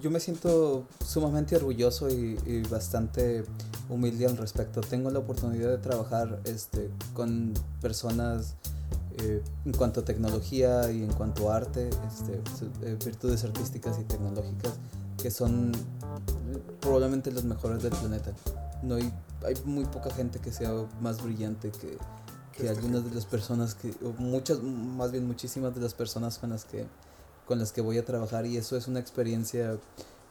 yo me siento sumamente orgulloso y, y, bastante humilde al respecto. Tengo la oportunidad de trabajar este, con personas eh, en cuanto a tecnología y en cuanto a arte, este, eh, virtudes artísticas y tecnológicas, que son probablemente los mejores del planeta. No hay, hay muy poca gente que sea más brillante que, que algunas de las personas que, o muchas, más bien muchísimas de las personas con las que con las que voy a trabajar y eso es una experiencia,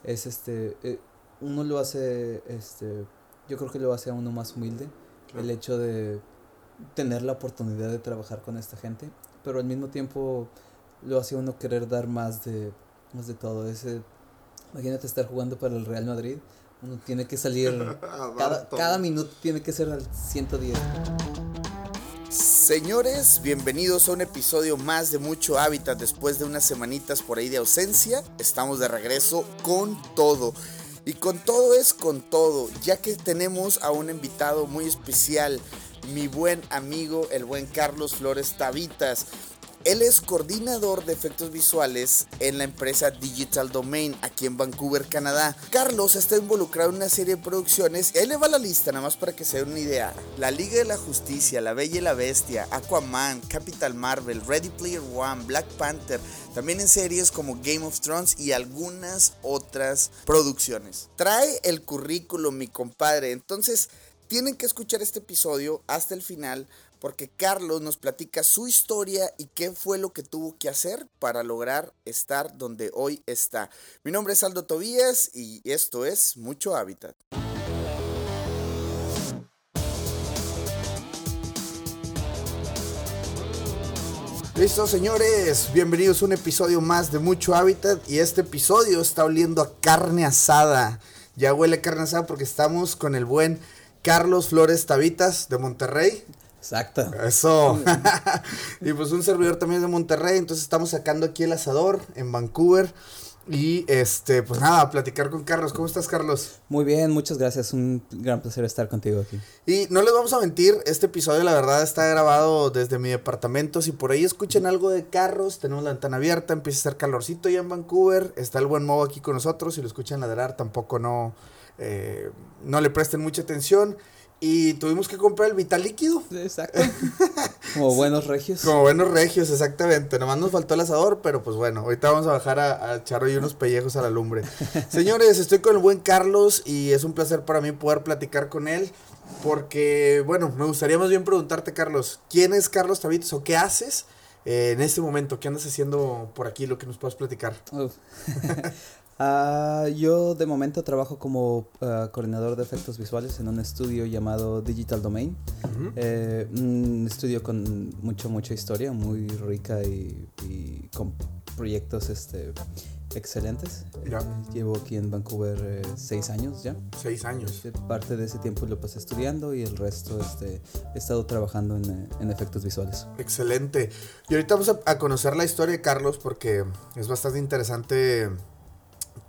es este, eh, uno lo hace, este, yo creo que lo hace a uno más humilde, el hecho de tener la oportunidad de trabajar con esta gente, pero al mismo tiempo lo hace a uno querer dar más de, más de todo, ese, imagínate estar jugando para el Real Madrid, uno tiene que salir, cada, cada minuto tiene que ser al 110. Señores, bienvenidos a un episodio más de Mucho Hábitat. Después de unas semanitas por ahí de ausencia, estamos de regreso con todo. Y con todo es con todo, ya que tenemos a un invitado muy especial, mi buen amigo, el buen Carlos Flores Tavitas. Él es coordinador de efectos visuales en la empresa Digital Domain aquí en Vancouver, Canadá. Carlos está involucrado en una serie de producciones. Él le va la lista nada más para que se den una idea. La Liga de la Justicia, La Bella y la Bestia, Aquaman, Capital Marvel, Ready Player One, Black Panther. También en series como Game of Thrones y algunas otras producciones. Trae el currículum, mi compadre. Entonces, tienen que escuchar este episodio hasta el final porque Carlos nos platica su historia y qué fue lo que tuvo que hacer para lograr estar donde hoy está. Mi nombre es Aldo Tobías y esto es Mucho Hábitat. Listo, señores, bienvenidos a un episodio más de Mucho Hábitat y este episodio está oliendo a carne asada. Ya huele carne asada porque estamos con el buen Carlos Flores Tavitas de Monterrey. Exacto. Eso. y pues un servidor también de Monterrey, entonces estamos sacando aquí el asador en Vancouver. Y este, pues nada, platicar con Carlos. ¿Cómo estás, Carlos? Muy bien, muchas gracias. Un gran placer estar contigo aquí. Y no les vamos a mentir, este episodio la verdad está grabado desde mi departamento. Si por ahí escuchan algo de carros, tenemos la ventana abierta, empieza a hacer calorcito ya en Vancouver. Está el buen Movo aquí con nosotros. Si lo escuchan ladrar, tampoco no, eh, no le presten mucha atención. Y tuvimos que comprar el vital líquido. Exacto. Como buenos regios. Como buenos regios, exactamente. Nomás nos faltó el asador, pero pues bueno, ahorita vamos a bajar a, a echar hoy unos pellejos a la lumbre. Señores, estoy con el buen Carlos y es un placer para mí poder platicar con él. Porque, bueno, me gustaría más bien preguntarte, Carlos, ¿quién es Carlos Tavitos o qué haces eh, en este momento? ¿Qué andas haciendo por aquí? Lo que nos puedas platicar. Uh, yo de momento trabajo como uh, coordinador de efectos visuales en un estudio llamado Digital Domain. Uh -huh. eh, un estudio con mucho, mucha historia, muy rica y, y con proyectos este, excelentes. Llevo aquí en Vancouver eh, seis años ya. Seis años. Este, parte de ese tiempo lo pasé estudiando y el resto este, he estado trabajando en, eh, en efectos visuales. Excelente. Y ahorita vamos a, a conocer la historia de Carlos porque es bastante interesante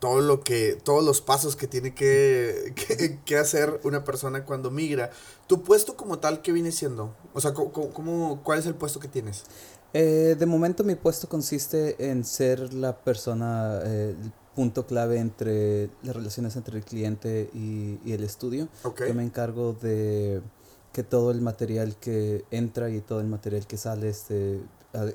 todo lo que, todos los pasos que tiene que, que, que, hacer una persona cuando migra. ¿Tu puesto como tal qué viene siendo? O sea, ¿cómo, cómo, ¿cuál es el puesto que tienes? Eh, de momento mi puesto consiste en ser la persona, eh, el punto clave entre las relaciones entre el cliente y, y el estudio. Okay. Yo me encargo de que todo el material que entra y todo el material que sale este,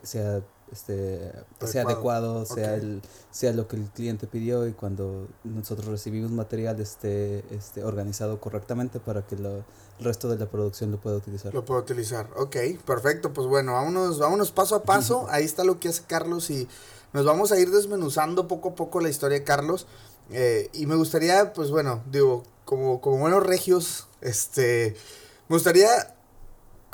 sea este, adecuado. sea adecuado, sea, okay. el, sea lo que el cliente pidió y cuando nosotros recibimos material esté, esté organizado correctamente para que lo, el resto de la producción lo pueda utilizar. Lo pueda utilizar, ok, perfecto, pues bueno, vámonos, vámonos paso a paso, ahí está lo que hace Carlos y nos vamos a ir desmenuzando poco a poco la historia de Carlos eh, y me gustaría, pues bueno, digo, como, como buenos regios, este, me gustaría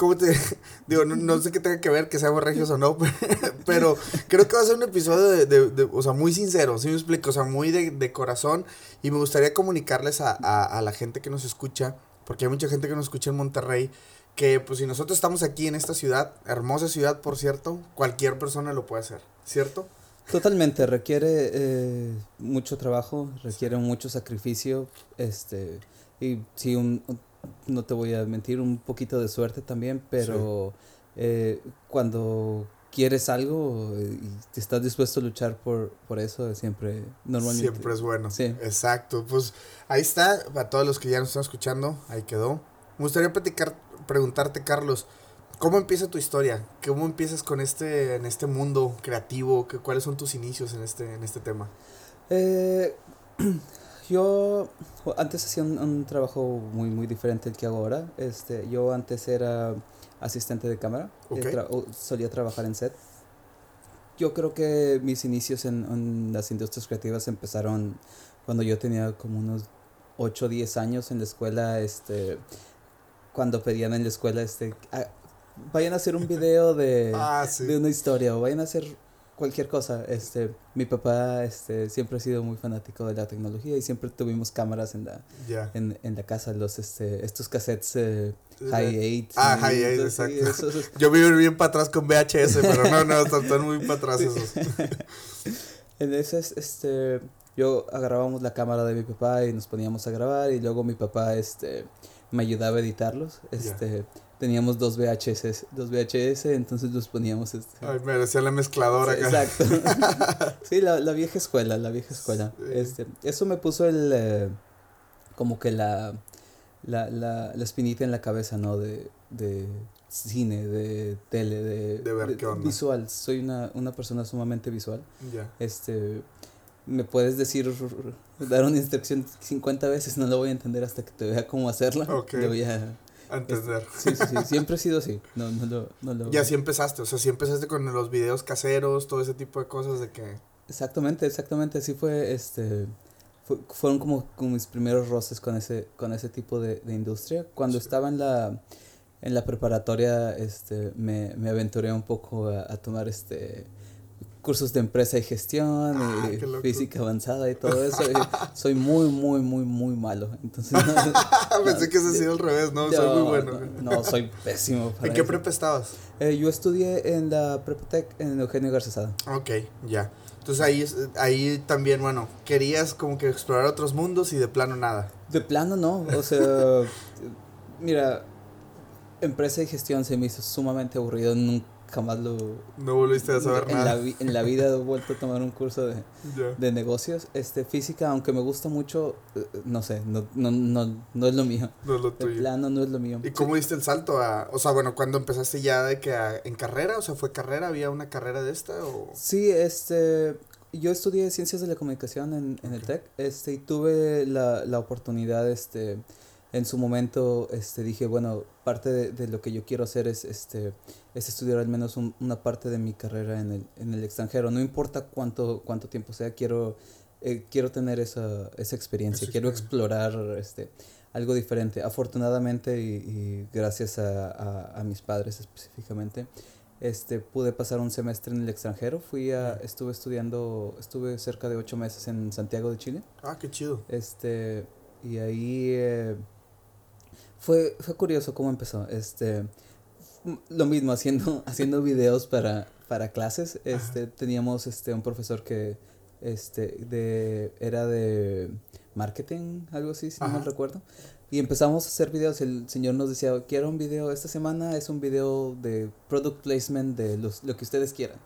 ¿Cómo te digo? No, sé qué tenga que ver que seamos regios o no, pero creo que va a ser un episodio de, de, o sea, muy sincero, ¿sí me explico? O sea, muy de, de corazón y me gustaría comunicarles a, a, a, la gente que nos escucha, porque hay mucha gente que nos escucha en Monterrey, que pues si nosotros estamos aquí en esta ciudad, hermosa ciudad por cierto, cualquier persona lo puede hacer, ¿cierto? Totalmente, requiere eh, mucho trabajo, requiere mucho sacrificio, este, y sí, un, no te voy a mentir, un poquito de suerte también, pero sí. eh, cuando quieres algo y estás dispuesto a luchar por, por eso, siempre, normalmente. Siempre es bueno. Sí. Exacto. Pues ahí está, para todos los que ya nos están escuchando, ahí quedó. Me gustaría platicar, preguntarte, Carlos, ¿cómo empieza tu historia? ¿Cómo empiezas con este, en este mundo creativo? ¿Qué, ¿Cuáles son tus inicios en este, en este tema? Eh, yo antes hacía un, trabajo muy, muy diferente al que hago ahora. Este, yo antes era asistente de cámara. solía trabajar en set. Yo creo que mis inicios en, las industrias creativas empezaron cuando yo tenía como unos 8 o 10 años en la escuela. Este, cuando pedían en la escuela, este, ah, vayan a hacer un video de, ah, de una historia o vayan a hacer cualquier cosa. Este, mi papá este, siempre ha sido muy fanático de la tecnología y siempre tuvimos cámaras en la, en, en, la casa, los, este, estos cassettes eh, High 8. Ah, High 8, exacto. Yo vivo bien para atrás con VHS, pero no, no, están muy para atrás esos. en ese, este, yo agarrábamos la cámara de mi papá y nos poníamos a grabar y luego mi papá, este, me ayudaba a editarlos, este teníamos dos VHS, dos VHS, entonces los poníamos este. Ay, me decía la mezcladora acá. Exacto. sí, la, la, vieja escuela, la vieja escuela. Este, eso me puso el eh, como que la, la, la, la espinita en la cabeza, ¿no? De, de cine, de tele, de, de ver qué onda. visual. Soy una, una persona sumamente visual. Ya. Este me puedes decir, dar una instrucción 50 veces, no lo voy a entender hasta que te vea cómo hacerla. Ok. voy a entender. Sí, sí, sí, siempre ha sido así. No, no lo, no lo... Y así empezaste, o sea, sí empezaste con los videos caseros, todo ese tipo de cosas de que... Exactamente, exactamente, así fue, este, fueron como, como, mis primeros roces con ese, con ese tipo de, de industria. Cuando estaba en la, en la preparatoria, este, me, me aventuré un poco a, a tomar, este, cursos de empresa y gestión ah, y física avanzada y todo eso. soy muy, muy, muy, muy malo. Entonces, Pensé que se hacía al revés, ¿no? soy muy bueno. No, soy pésimo. ¿En qué prepa estabas? Eh, yo estudié en la Prepatec en Eugenio Garcesada. Ok, ya. Entonces ahí, ahí también, bueno, querías como que explorar otros mundos y de plano nada. De plano no, o sea, mira, empresa y gestión se me hizo sumamente aburrido, nunca jamás lo... No volviste a saber en nada. La, en la vida he vuelto a tomar un curso de, de negocios. Este, física, aunque me gusta mucho, eh, no sé, no, no, no, no es lo mío. No es lo tuyo. El plano no es lo mío. ¿Y cómo diste el salto a, o sea, bueno, cuando empezaste ya de que en carrera, o sea, fue carrera, había una carrera de esta o... Sí, este, yo estudié ciencias de la comunicación en, en el TEC, este, y tuve la, la oportunidad, este, en su momento este, dije, bueno, parte de, de, lo que yo quiero hacer es, este, es estudiar al menos una parte de mi carrera en el, en el extranjero. No importa cuánto, cuánto tiempo sea, quiero, eh, quiero tener esa, esa experiencia, quiero explorar este, algo diferente. Afortunadamente y, gracias a, a, a, mis padres específicamente, este, pude pasar un semestre en el extranjero. Fui a, estuve estudiando, estuve cerca de ocho meses en Santiago de Chile. Ah, qué chido. Este, y ahí... Eh, fue, fue curioso cómo empezó. Este, lo mismo, haciendo, haciendo videos para, para clases. Este, teníamos este, un profesor que este, de, era de marketing, algo así, si no mal recuerdo. Y empezamos a hacer videos. El señor nos decía, quiero un video, esta semana es un video de product placement de los, lo que ustedes quieran.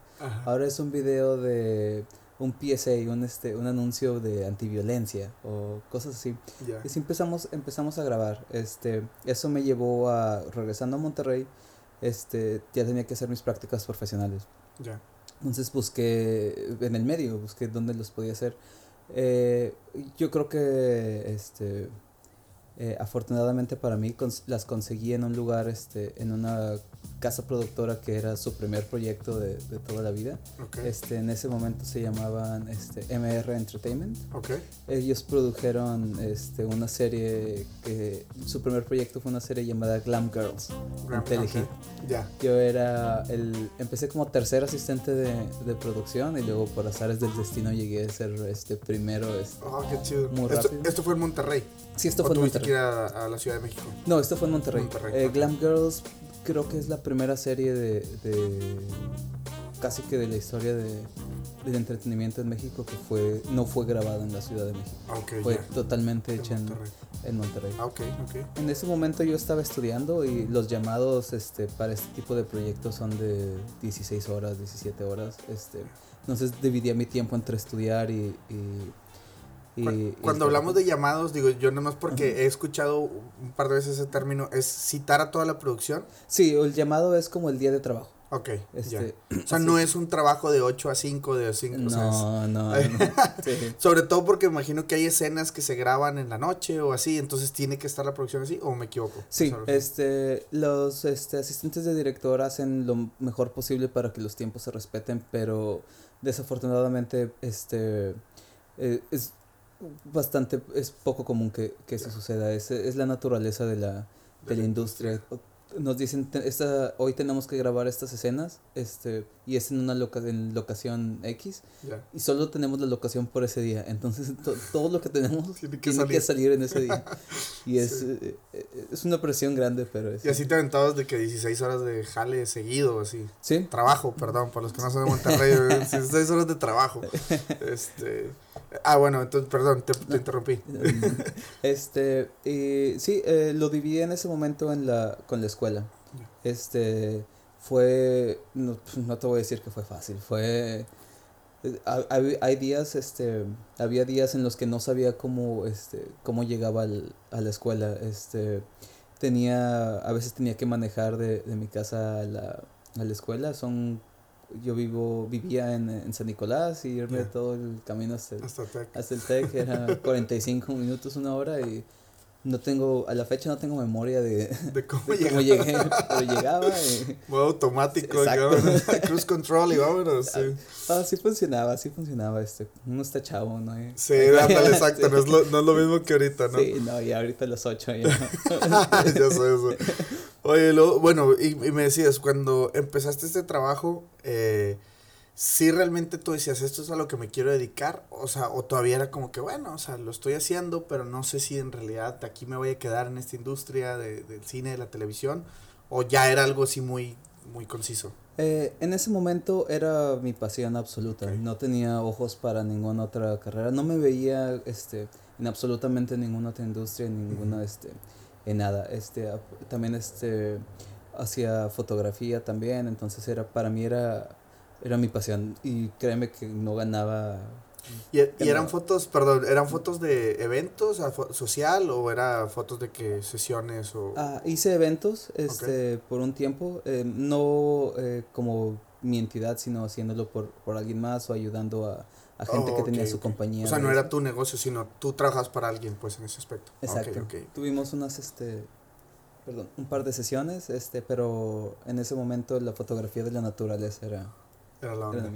Ahora es un video de un PSA, un, este, un anuncio de antiviolencia o cosas así. Y si empezamos, empezamos a grabar. Este, eso me llevó a, regresando a Monterrey, este, ya tenía que hacer mis prácticas profesionales. Entonces busqué en el medio, busqué dónde los podía hacer. Eh, yo creo que este, eh, afortunadamente para mí las conseguí en un lugar, este, en una casa productora que era su primer proyecto de, de toda la vida. Este, en ese momento se llamaban este, MR Entertainment. Ellos produjeron este, una serie que su primer proyecto fue una serie llamada Glam Girls Glam, Yo era el empecé como tercer asistente de, de, producción y luego por azares del destino llegué a ser este primero. Este, oh, qué chido. Muy esto, rápido. esto fue en Monterrey. Sí, esto fue en Monterrey. Que ir a, a, la Ciudad de México? No, esto fue en Monterrey. Monterrey eh, Glam Girls creo que es la primera serie de, de casi que de la historia de, del entretenimiento en México que fue no fue grabada en la Ciudad de México. Okay, fue totalmente hecha en, en Monterrey. Ah. En ese momento yo estaba estudiando y los llamados este, para este tipo de proyectos son de 16 horas, 17 horas. Este, entonces dividía mi tiempo entre estudiar y... y, y Cuando hablamos de llamados, digo, yo nomás porque he escuchado un par de veces ese término, ¿es citar a toda la producción? Sí, el llamado es como el día de trabajo. Ok. Este, O sea, no es un trabajo de 8 a 5, de 5 No, no. Sobre todo porque imagino que hay escenas que se graban en la noche o así, entonces tiene que estar la producción así, o me equivoco. Sí, este, los este, asistentes de director hacen lo mejor posible para que los tiempos se respeten, pero desafortunadamente, este, eh, es bastante, es poco común que, que eso suceda. Es, es la naturaleza de la, de la industria nos dicen, esta, hoy tenemos que grabar estas escenas, este, y es en una loca, en locación X, y solo tenemos la locación por ese día, entonces todo lo que tenemos tiene, que, salir. en ese día, y es, eh, eh, es una presión grande, pero es... Y así te aventabas de que 16 horas de jale seguido, así. Sí. Trabajo, perdón, para los que no son de Monterrey, 16 horas de trabajo, este... Ah, bueno, entonces, perdón, te, interrumpí. este, y sí, eh, lo dividí en ese momento en la, con la escuela. Este, fue, no, no te voy a decir que fue fácil, fue, eh, hay, hay, días, este, había días en los que no sabía cómo, este, cómo llegaba al, a la escuela, este, tenía, a veces tenía que manejar de, de mi casa a la, a la escuela, son yo vivo, vivía en, en San Nicolás y irme todo el camino hasta el, hasta, el TEC, era 45 minutos, una hora y no tengo, a la fecha no tengo memoria de, de cómo, llegué, pero llegaba. Y, Modo automático, cruise control y vámonos. Sí. Ah, sí funcionaba, sí funcionaba. Este, uno está chavo, ¿no? Sí, ándale, exacto, no es, lo, no es lo mismo que ahorita, ¿no? Sí, no, y ahorita a las 8 ya. ya sé eso. Oye, lo, bueno, y, y, me decías, cuando empezaste este trabajo, eh, si realmente tú decías, esto es a lo que me quiero dedicar, o sea, o todavía era como que, bueno, o sea, lo estoy haciendo, pero no sé si en realidad aquí me voy a quedar en esta industria de, del cine, de la televisión, o ya era algo así muy, muy conciso. Eh, en ese momento era mi pasión absoluta, no tenía ojos para ninguna otra carrera, no me veía este, en absolutamente ninguna otra industria, en ninguna, este, en nada, este, también este, hacía fotografía también, entonces era, para mí era era mi pasión y créeme que no ganaba. ¿Y, y eran fotos, perdón, eran fotos de eventos social o era fotos de que sesiones o...? Ah, hice eventos este, por un tiempo, eh, no eh, como mi entidad, sino haciéndolo por, por alguien más o ayudando a, a gente que tenía su compañía. O sea, no era tu negocio, sino tú trabajas para alguien, pues, en ese aspecto. Exacto. Tuvimos unas, este, perdón, un par de sesiones, este, pero en ese momento la fotografía de la naturaleza era era la onda.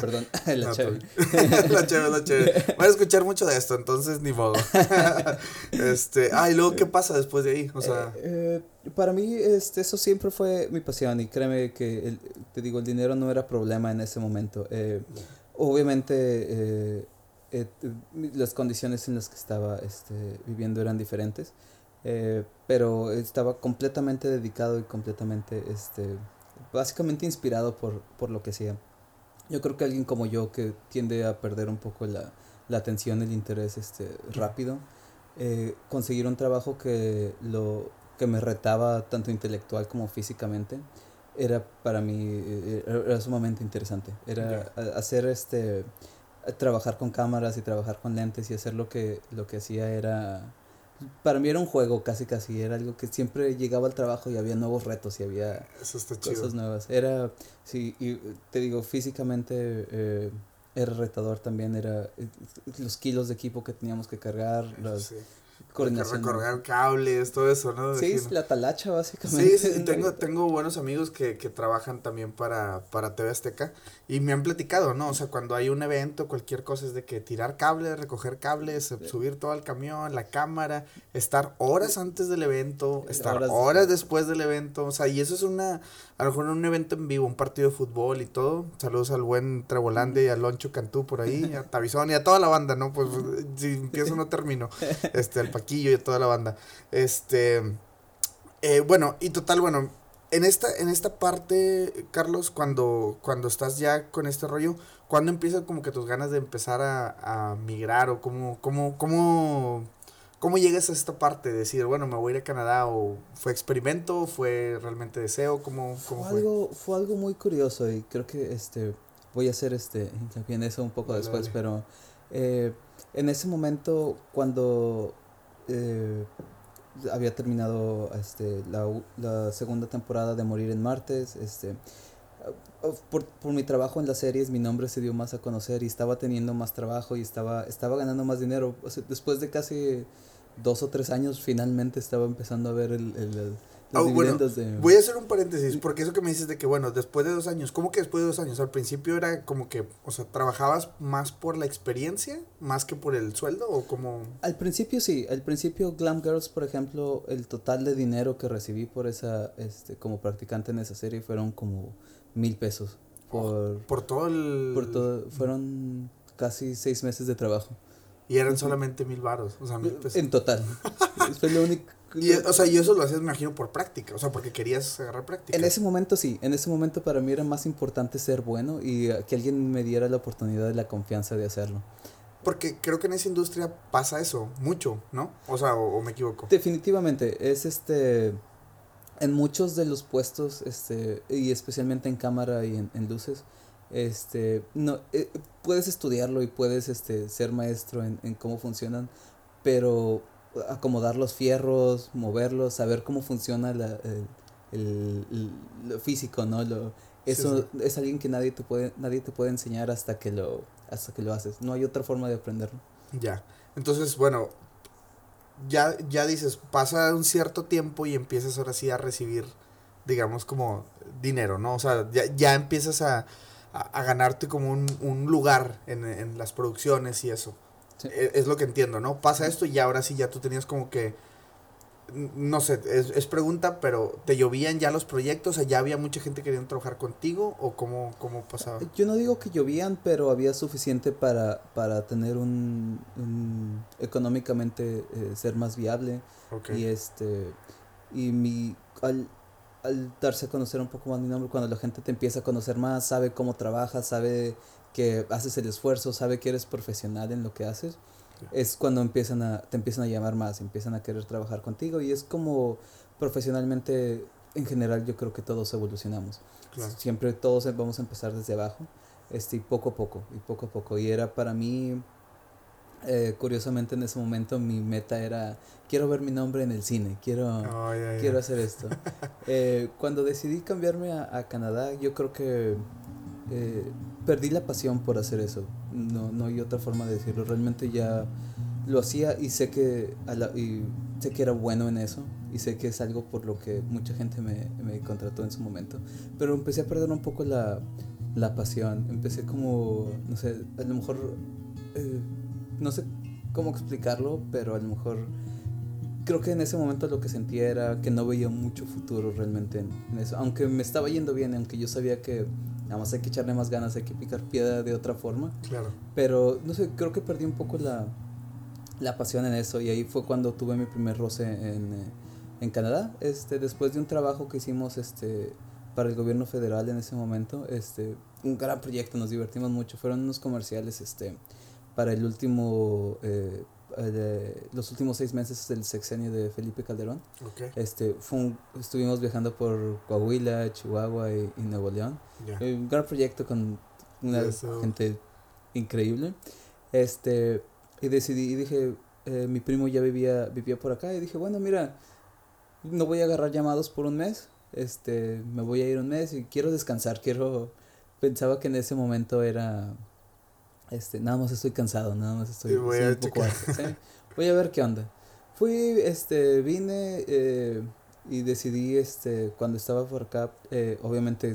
Perdón, la chévere. la chévere, la chévere. Voy a escuchar mucho de esto, entonces ni modo. este, ah, y luego, ¿qué pasa después de ahí? O sea... Eh, eh, para mí, este, eso siempre fue mi pasión y créeme que, el, te digo, el dinero no era problema en ese momento. Eh, obviamente, las condiciones en las que estaba este, viviendo eran diferentes, pero estaba completamente dedicado y completamente... Este, básicamente inspirado por, por lo que sea. Yo creo que alguien como yo que tiende a perder un poco la, la atención, el interés este, rápido, eh, conseguir un trabajo que, lo, que me retaba tanto intelectual como físicamente, era para mí eh, era, sumamente interesante. Era hacer este trabajar con cámaras y trabajar con lentes y hacer lo que lo que hacía era para mí era un juego casi casi, era algo que siempre llegaba al trabajo y había nuevos retos y había cosas nuevas. Era, sí, y te digo, físicamente eh, era retador también, era eh, los kilos de equipo que teníamos que cargar, las, coordinación. recorrer cables, todo eso, ¿no? Sí, es la talacha, básicamente. Sí, sí, tengo, tengo buenos amigos que, que trabajan también para, para TV Azteca y me han platicado, ¿no? O sea, cuando hay un evento, cualquier cosa es de que tirar cables, recoger cables, subir todo al camión, la cámara, estar horas antes del evento, estar horas, después del evento, o sea, y eso es una, a lo mejor un evento en vivo, un partido de fútbol y todo. Saludos al buen Trevolande y al Loncho Cantú por ahí, a Tabizón y a toda la banda, ¿no? Pues si empiezo no termino. Este, al Paquillo y a toda la banda. Este, eh, bueno, y total, bueno, en esta, en esta parte, Carlos, cuando, cuando estás ya con este rollo, ¿cuándo empiezan como que tus ganas de empezar a, a migrar o cómo, cómo, cómo ¿Cómo llegas a esta parte de decir, bueno, me voy a ir a Canadá o fue experimento, fue realmente deseo, cómo, cómo fue? Algo, fue algo muy curioso y creo que este voy a hacer este en eso un poco después, pero eh, en ese momento cuando eh, había terminado este, la, la, segunda temporada de Morir en Martes, este, por, por, mi trabajo en las series mi nombre se dio más a conocer y estaba teniendo más trabajo y estaba, estaba ganando más dinero. después de casi dos o tres años finalmente estaba empezando a ver el, el, los dividendos de... Voy a hacer un paréntesis, porque eso que me dices de que, bueno, después de dos años, ¿cómo que después de dos años? Al principio era como que, o sea, ¿trabajabas más por la experiencia, más que por el sueldo o como...? Al principio sí, al principio Glam Girls, por ejemplo, el total de dinero que recibí por esa, este, como practicante en esa serie fueron como mil pesos. Por, por todo el... Por todo, fueron casi seis meses de trabajo. Y eran solamente mil varos, o sea, mil pesos. En total. Fue lo único. Y, o sea, y eso lo hacías, me imagino, por práctica, o sea, porque querías agarrar práctica. En ese momento sí, en ese momento para mí era más importante ser bueno y que alguien me diera la oportunidad y la confianza de hacerlo. Porque creo que en esa industria pasa eso, mucho, ¿no? O sea, o, me equivoco. Definitivamente, es este, en muchos de los puestos, este, y especialmente en cámara y en luces, este, no, eh, puedes estudiarlo y puedes este, ser maestro en, en, cómo funcionan, pero acomodar los fierros, moverlos, saber cómo funciona la, el, lo físico, ¿no? Lo, eso es alguien que nadie te puede, nadie te puede enseñar hasta que lo, hasta que lo haces. No hay otra forma de aprenderlo. Ya. Entonces, bueno, ya, ya dices, pasa un cierto tiempo y empiezas ahora sí a recibir, digamos, como dinero, ¿no? O sea, ya, ya empiezas a, a, ganarte como un, un lugar en, en, las producciones y eso. E, es, lo que entiendo, ¿no? Pasa esto y ahora sí ya tú tenías como que, no sé, es, es, pregunta, pero ¿te llovían ya los proyectos? ¿ya había mucha gente queriendo trabajar contigo o cómo, cómo pasaba? Yo no digo que llovían, pero había suficiente para, para tener un, un económicamente eh, ser más viable. Y este, y mi, al, al darse a conocer un poco más mi nombre, cuando la gente te empieza a conocer más, sabe cómo trabajas, sabe que haces el esfuerzo, sabe que eres profesional en lo que haces, es cuando empiezan a, te empiezan a llamar más, empiezan a querer trabajar contigo y es como profesionalmente, en general yo creo que todos evolucionamos. Siempre todos vamos a empezar desde abajo, este, y poco a poco, y poco a poco. Y era para mí eh, curiosamente en ese momento mi meta era, quiero ver mi nombre en el cine, quiero, quiero hacer esto. eh, cuando decidí cambiarme a, a, Canadá, yo creo que eh, perdí la pasión por hacer eso. No, no hay otra forma de decirlo. Realmente ya lo hacía y sé que, a la, y sé que era bueno en eso y sé que es algo por lo que mucha gente me, me contrató en su momento. Pero empecé a perder un poco la, la pasión. Empecé como, no sé, a lo mejor... Eh, no sé cómo explicarlo, pero a lo mejor creo que en ese momento lo que sentía era que no veía mucho futuro realmente en, eso. Aunque me estaba yendo bien, aunque yo sabía que nada más hay que echarle más ganas, hay que picar piedra de otra forma. Claro. Pero no sé, creo que perdí un poco la, la pasión en eso y ahí fue cuando tuve mi primer roce en, en Canadá. Este, después de un trabajo que hicimos este, para el gobierno federal en ese momento, este, un gran proyecto, nos divertimos mucho. Fueron unos comerciales, este para el último eh, los últimos seis meses del sexenio de Felipe Calderón. Este, fue estuvimos viajando por Coahuila, Chihuahua y, Nuevo León. Eh, un gran proyecto con una gente increíble. Este, y decidí, y dije, eh, mi primo ya vivía, vivía por acá y dije, bueno, mira, no voy a agarrar llamados por un mes. Este, me voy a ir un mes y quiero descansar, quiero... Pensaba que en ese momento era este, nada más estoy cansado, nada más estoy voy, a poco voy a ver qué onda. Fui, este, vine eh, y decidí, este, cuando estaba por acá, eh, obviamente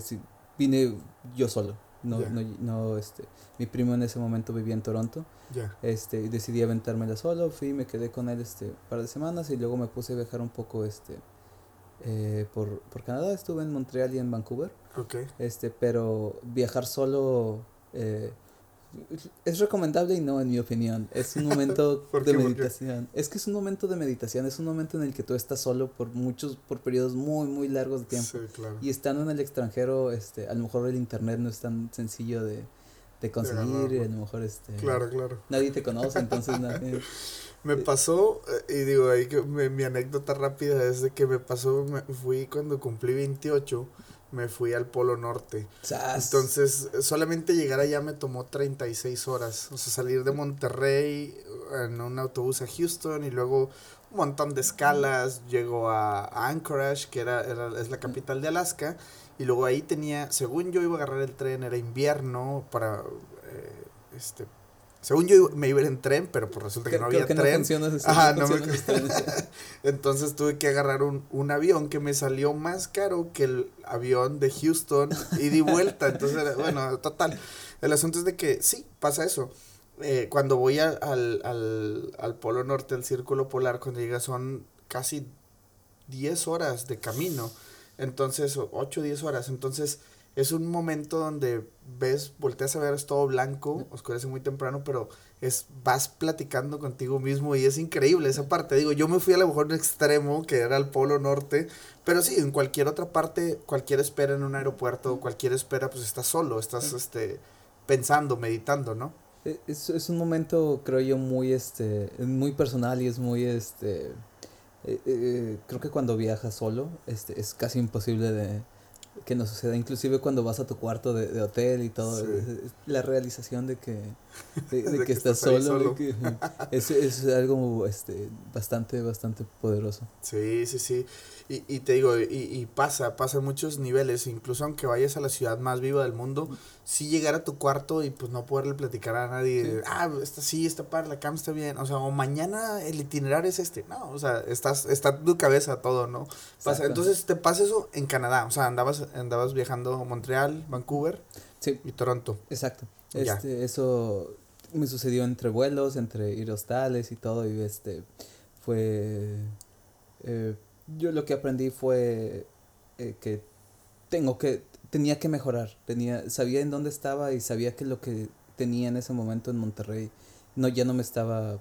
vine yo solo. No, no, no, este, mi primo en ese momento vivía en Toronto. Este, y decidí aventármela solo, fui, me quedé con él este par de semanas y luego me puse a viajar un poco este eh, por, por Canadá, estuve en Montreal y en Vancouver. Este, pero viajar solo eh, es recomendable y no, en mi opinión. Es un momento de meditación. Es que es un momento de meditación, es un momento en el que tú estás solo por muchos, por periodos muy, muy largos de tiempo. Y estando en el extranjero, este, a lo mejor el internet no es tan sencillo de, de conseguir, y a lo mejor este claro, claro. nadie te conoce, entonces nadie, Me pasó, eh, y digo, ahí que mi anécdota rápida es de que me pasó, me fui cuando cumplí 28, me fui al Polo Norte. Entonces, solamente llegar allá me tomó 36 horas. O sea, salir de Monterrey en un autobús a Houston y luego un montón de escalas. Llego a, Anchorage, que era, era, es la capital de Alaska. Y luego ahí tenía, según yo iba a agarrar el tren, era invierno para, eh, este, según yo me iba en tren, pero pues resulta que no había tren. Ajá, no, me Entonces tuve que agarrar un, un, avión que me salió más caro que el avión de Houston y di vuelta. Entonces, bueno, total. El asunto es de que sí, pasa eso. Eh, cuando voy al, al, al Polo Norte, al Círculo Polar, cuando llega son casi 10 horas de camino. Entonces, 8 o 10 horas. Entonces, es un momento donde ves, volteas a ver, es todo blanco, oscurece muy temprano, pero es vas platicando contigo mismo y es increíble esa parte. Digo, yo me fui a lo mejor un extremo, que era el Polo Norte, pero sí, en cualquier otra parte, cualquier espera en un aeropuerto, cualquier espera, pues estás solo, estás este, pensando, meditando, ¿no? E, es, es un momento, creo yo, muy, este, muy personal y es muy, este, eh, eh, creo que cuando viajas solo, este, es casi imposible de que nos suceda, inclusive cuando vas a tu cuarto de, de hotel y todo, la realización de que, de, que, estás, solo, es, es, algo este, bastante, bastante poderoso. Sí, sí, sí. Y, y te digo, y, y, pasa, pasa en muchos niveles, incluso aunque vayas a la ciudad más viva del mundo, si sí llegar a tu cuarto y pues no poderle platicar a nadie, ah, está sí, está para, la cama está bien, o sea, o mañana el itinerario es este, no, o sea, estás, está en tu cabeza todo, ¿no? Pasa, entonces te pasa eso en Canadá, o sea, andabas, andabas viajando a Montreal, Vancouver y Toronto. Exacto. Este, eso me sucedió entre vuelos, entre ir hostales y todo, y este, fue... Eh, yo lo que aprendí fue eh, que tengo que tenía que mejorar tenía sabía en dónde estaba y sabía que lo que tenía en ese momento en Monterrey no ya no me estaba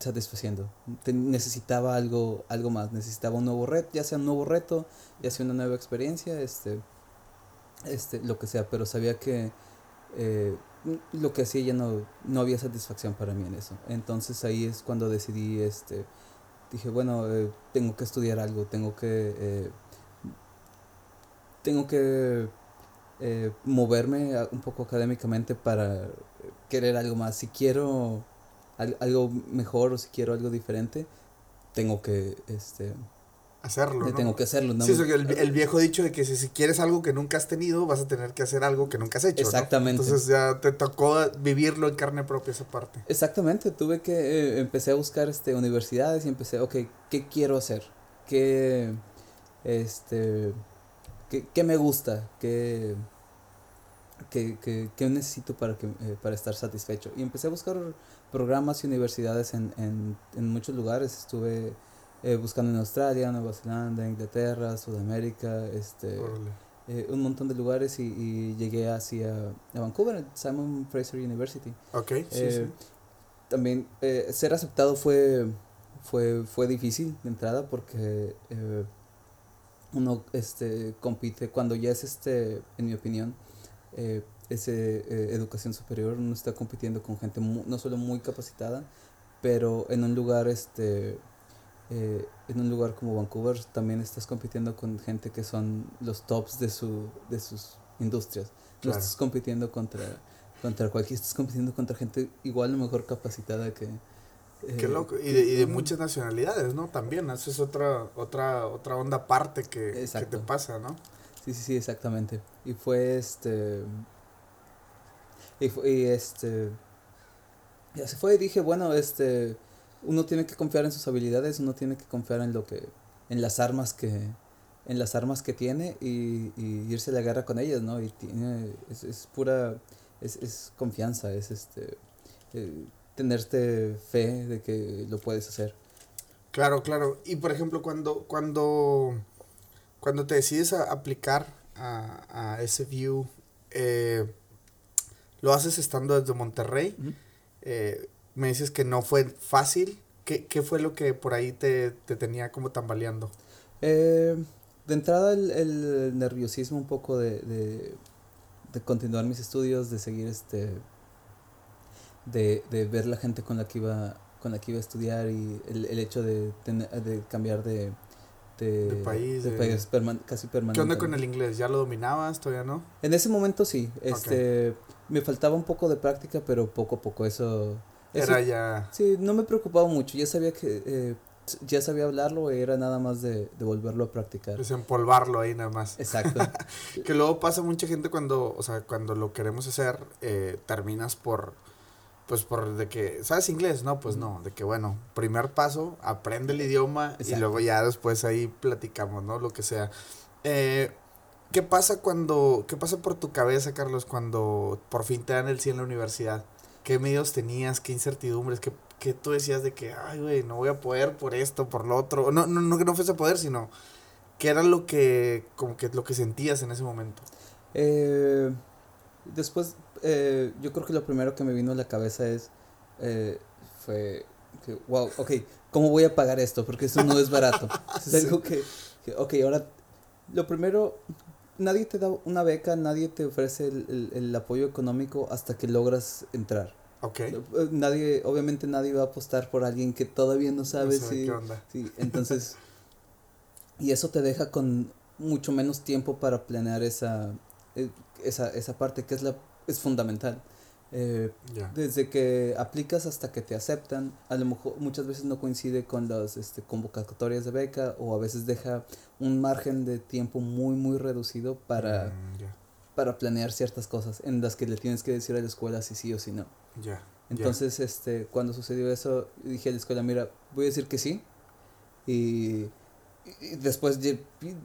satisfaciendo necesitaba algo algo más necesitaba un nuevo reto ya sea un nuevo reto ya sea una nueva experiencia este este lo que sea pero sabía que eh, lo que hacía ya no no había satisfacción para mí en eso entonces ahí es cuando decidí este dije, bueno, eh, tengo que estudiar algo, tengo que, eh, tengo que moverme un poco académicamente para querer algo más. Si quiero algo mejor o si quiero algo diferente, tengo que, este, hacerlo. ¿no? Tengo que hacerlo. ¿no? Sí, el, el, viejo dicho de que si, si, quieres algo que nunca has tenido, vas a tener que hacer algo que nunca has hecho. Exactamente. Entonces ya te tocó vivirlo en carne propia esa parte. Exactamente, tuve que, eh, empecé a buscar este, universidades y empecé, ok, ¿qué quiero hacer? ¿Qué, este, qué, qué me gusta? ¿Qué, qué, qué, qué necesito para, que, eh, para estar satisfecho? Y empecé a buscar programas y universidades en, en, en muchos lugares. Estuve eh, buscando en Australia, Nueva Zelanda, Inglaterra, Sudamérica, este, eh, un montón de lugares y, y llegué hacia a Vancouver, Simon Fraser University. Ok, sí, eh, También ser aceptado fue, fue, fue difícil de entrada porque uno este, compite, cuando ya es, este, en mi opinión, es educación superior, uno está compitiendo con gente no solo muy capacitada, pero en un lugar este eh, en un lugar como Vancouver también estás compitiendo con gente que son los tops de, su, de sus industrias. No estás compitiendo contra, contra cualquier, estás compitiendo contra gente igual o mejor capacitada que... Eh, Qué loco. Y de, y de muchas nacionalidades, ¿no? También, eso es otra, otra, otra onda aparte que, que te pasa, ¿no? Sí, sí, sí, exactamente. Y fue este... Y, y este... Ya se fue y dije, bueno, este uno tiene que confiar en sus habilidades, uno tiene que confiar en lo que, en las armas que, en las armas que tiene y, y irse a la guerra con ellas, ¿no? Y tiene, es, es pura, es, es confianza, es este, eh, tenerte fe de que lo puedes hacer. Claro, claro. Y por ejemplo, cuando, cuando, cuando te decides a aplicar a, a ese view, eh, lo haces estando desde Monterrey me dices que no fue fácil. ¿Qué, qué fue lo que por ahí te, te tenía como tambaleando? Eh, de entrada el, el, nerviosismo un poco de, de, de, continuar mis estudios, de seguir este... De, de ver la gente con la que iba con la que iba a estudiar y el, el hecho de, tener, de cambiar de, de, país, de país perman- casi permanente. ¿Qué onda con el inglés? ¿Ya lo dominabas? ¿Todavía no? En ese momento sí, este, me faltaba un poco de práctica, pero poco a poco eso... eso Era ya... Sí, no me preocupaba mucho, ya sabía que... eh, ya sabía hablarlo, era nada más de, de volverlo a practicar. Desempolvarlo ahí nada más. Exacto. Que luego pasa mucha gente cuando, o sea, cuando lo queremos hacer, eh, terminas por, pues por de que, ¿sabes inglés? No, pues no, de que bueno, primer paso, aprende el idioma y luego ya después ahí platicamos, ¿no? Lo que sea. Eh, ¿Qué pasa cuando, qué pasa por tu cabeza, Carlos, cuando por fin te dan el sí en la universidad? ¿Qué medios tenías? ¿Qué incertidumbres? ¿Qué, qué tú decías de que, ay, güey, no voy a poder por esto, por lo otro? No, no, no que no fuese a poder, sino ¿Qué era lo que, como que lo que sentías en ese momento? Eh, después, eh, yo creo que lo primero que me vino a la cabeza es, eh, fue, que, wow, ok, ¿cómo voy a pagar esto? Porque esto no es barato. Es Sí. algo que, que, ok, ahora, lo primero, nadie te da una beca, nadie te ofrece el, el- el apoyo económico hasta que logras entrar. Ok. Eh, Nadie, obviamente nadie va a apostar por alguien que todavía no sabe No sé si... qué onda. Sí, entonces, y eso te deja con mucho menos tiempo para planear esa, eh, esa, esa parte que es, la, es fundamental. Eh, desde que aplicas hasta que te aceptan, a lo mejor muchas veces no coincide con las este, convocatorias de beca o a veces deja un margen de tiempo muy, muy reducido para, Mm, para planear ciertas cosas en las que le tienes que decir a la escuela si sí o si no. Ya. Entonces, este, cuando sucedió eso, dije a la escuela, mira, voy a decir que sí. Y, y después, y, y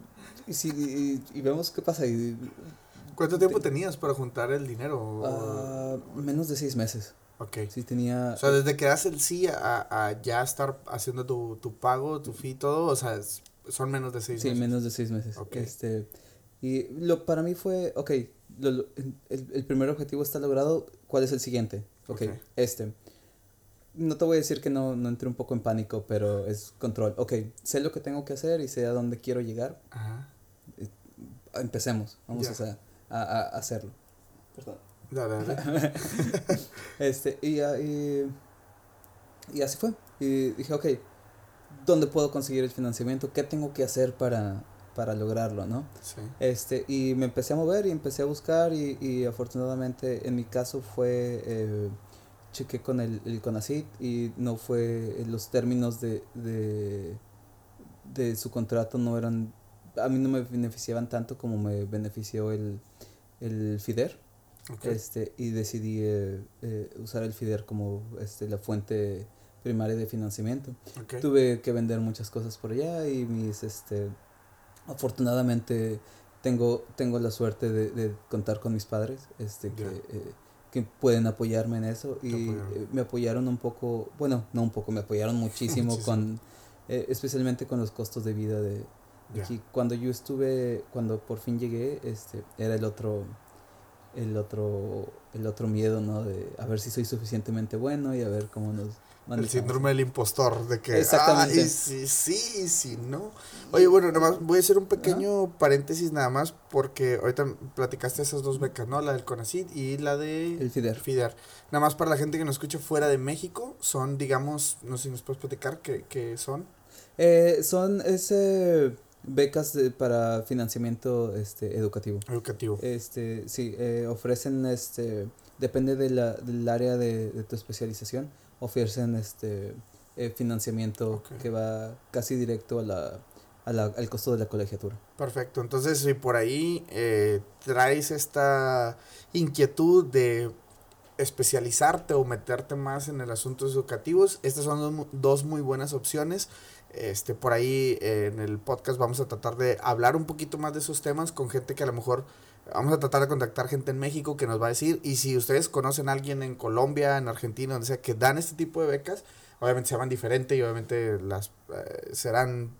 y- y vemos qué pasa. Y, ¿Cuánto tiempo te- tenías para juntar el dinero? Ah, menos de seis meses. ok. Sí, tenía... O sea, desde que das el sí a, a ya estar haciendo tu, tu pago, tu fee, todo, o sea, es- son menos de seis sí, meses. menos de seis meses. Ok. Este, y lo, para mí fue, ok, lo- lo- el, el primer objetivo está logrado, ¿cuál es el siguiente? Ok, Ok. este. No te voy a decir que no, no entré un poco en pánico, pero es control. Ok, sé lo que tengo que hacer y sé a dónde quiero llegar. Ajá. Empecemos, vamos o sea, a, a, hacerlo. Perdón. Dale, dale. Este, y, ah, y, y así fue. Y dije, ok, ¿dónde puedo conseguir el financiamiento? ¿Qué tengo que hacer para, para lograrlo, no? Sí. Este, y me empecé a mover y empecé a buscar y, y afortunadamente en mi caso fue, eh, chequé con el, el y no fue, los términos de, de, de su contrato no eran, a mí no me beneficiaban tanto como me benefició el, el FIDER. Este, y decidí eh, eh, usar el FIDER como este, la fuente primaria de financiamiento. Tuve que vender muchas cosas por allá y mis, este, afortunadamente tengo, tengo la suerte de, de contar con mis padres, este, que, eh, que pueden apoyarme en eso y apoyaron. eh, me apoyaron un poco, bueno, no un poco, me apoyaron muchísimo, Muchísimo. con, especialmente con los costos de vida de Aquí. Cuando yo estuve, cuando por fin llegué, este, era el otro, el otro, el otro miedo, ¿no? De a ver si soy suficientemente bueno y a ver cómo nos El manejamos. síndrome del impostor, de que, Exactamente. ay, sí, sí, sí, no. Oye, bueno, nada más voy a hacer un pequeño paréntesis nada más, porque ahorita platicaste esas dos becas, ¿no? La del CONACYT y la de... El FIDER. FIDER. Nada más para la gente que nos escucha fuera de México, son, digamos, no sé si nos puedes platicar qué, qué son. Eh, son ese becas de- para financiamiento este educativo. Educativo. Este, sí, eh, ofrecen este depende de la, del área de, de tu especialización, ofrecen este eh, financiamiento que va casi directo a la, a la, al costo de la colegiatura. Perfecto. Entonces, si por ahí eh, traes esta inquietud de especializarte o meterte más en el asuntos educativos, estas son dos muy buenas opciones. Este, por ahí eh, en el podcast vamos a tratar de hablar un poquito más de esos temas con gente que a lo mejor vamos a tratar de contactar gente en México que nos va a decir y si ustedes conocen a alguien en Colombia, en Argentina, donde sea que dan este tipo de becas, obviamente se llaman diferente y obviamente las eh, serán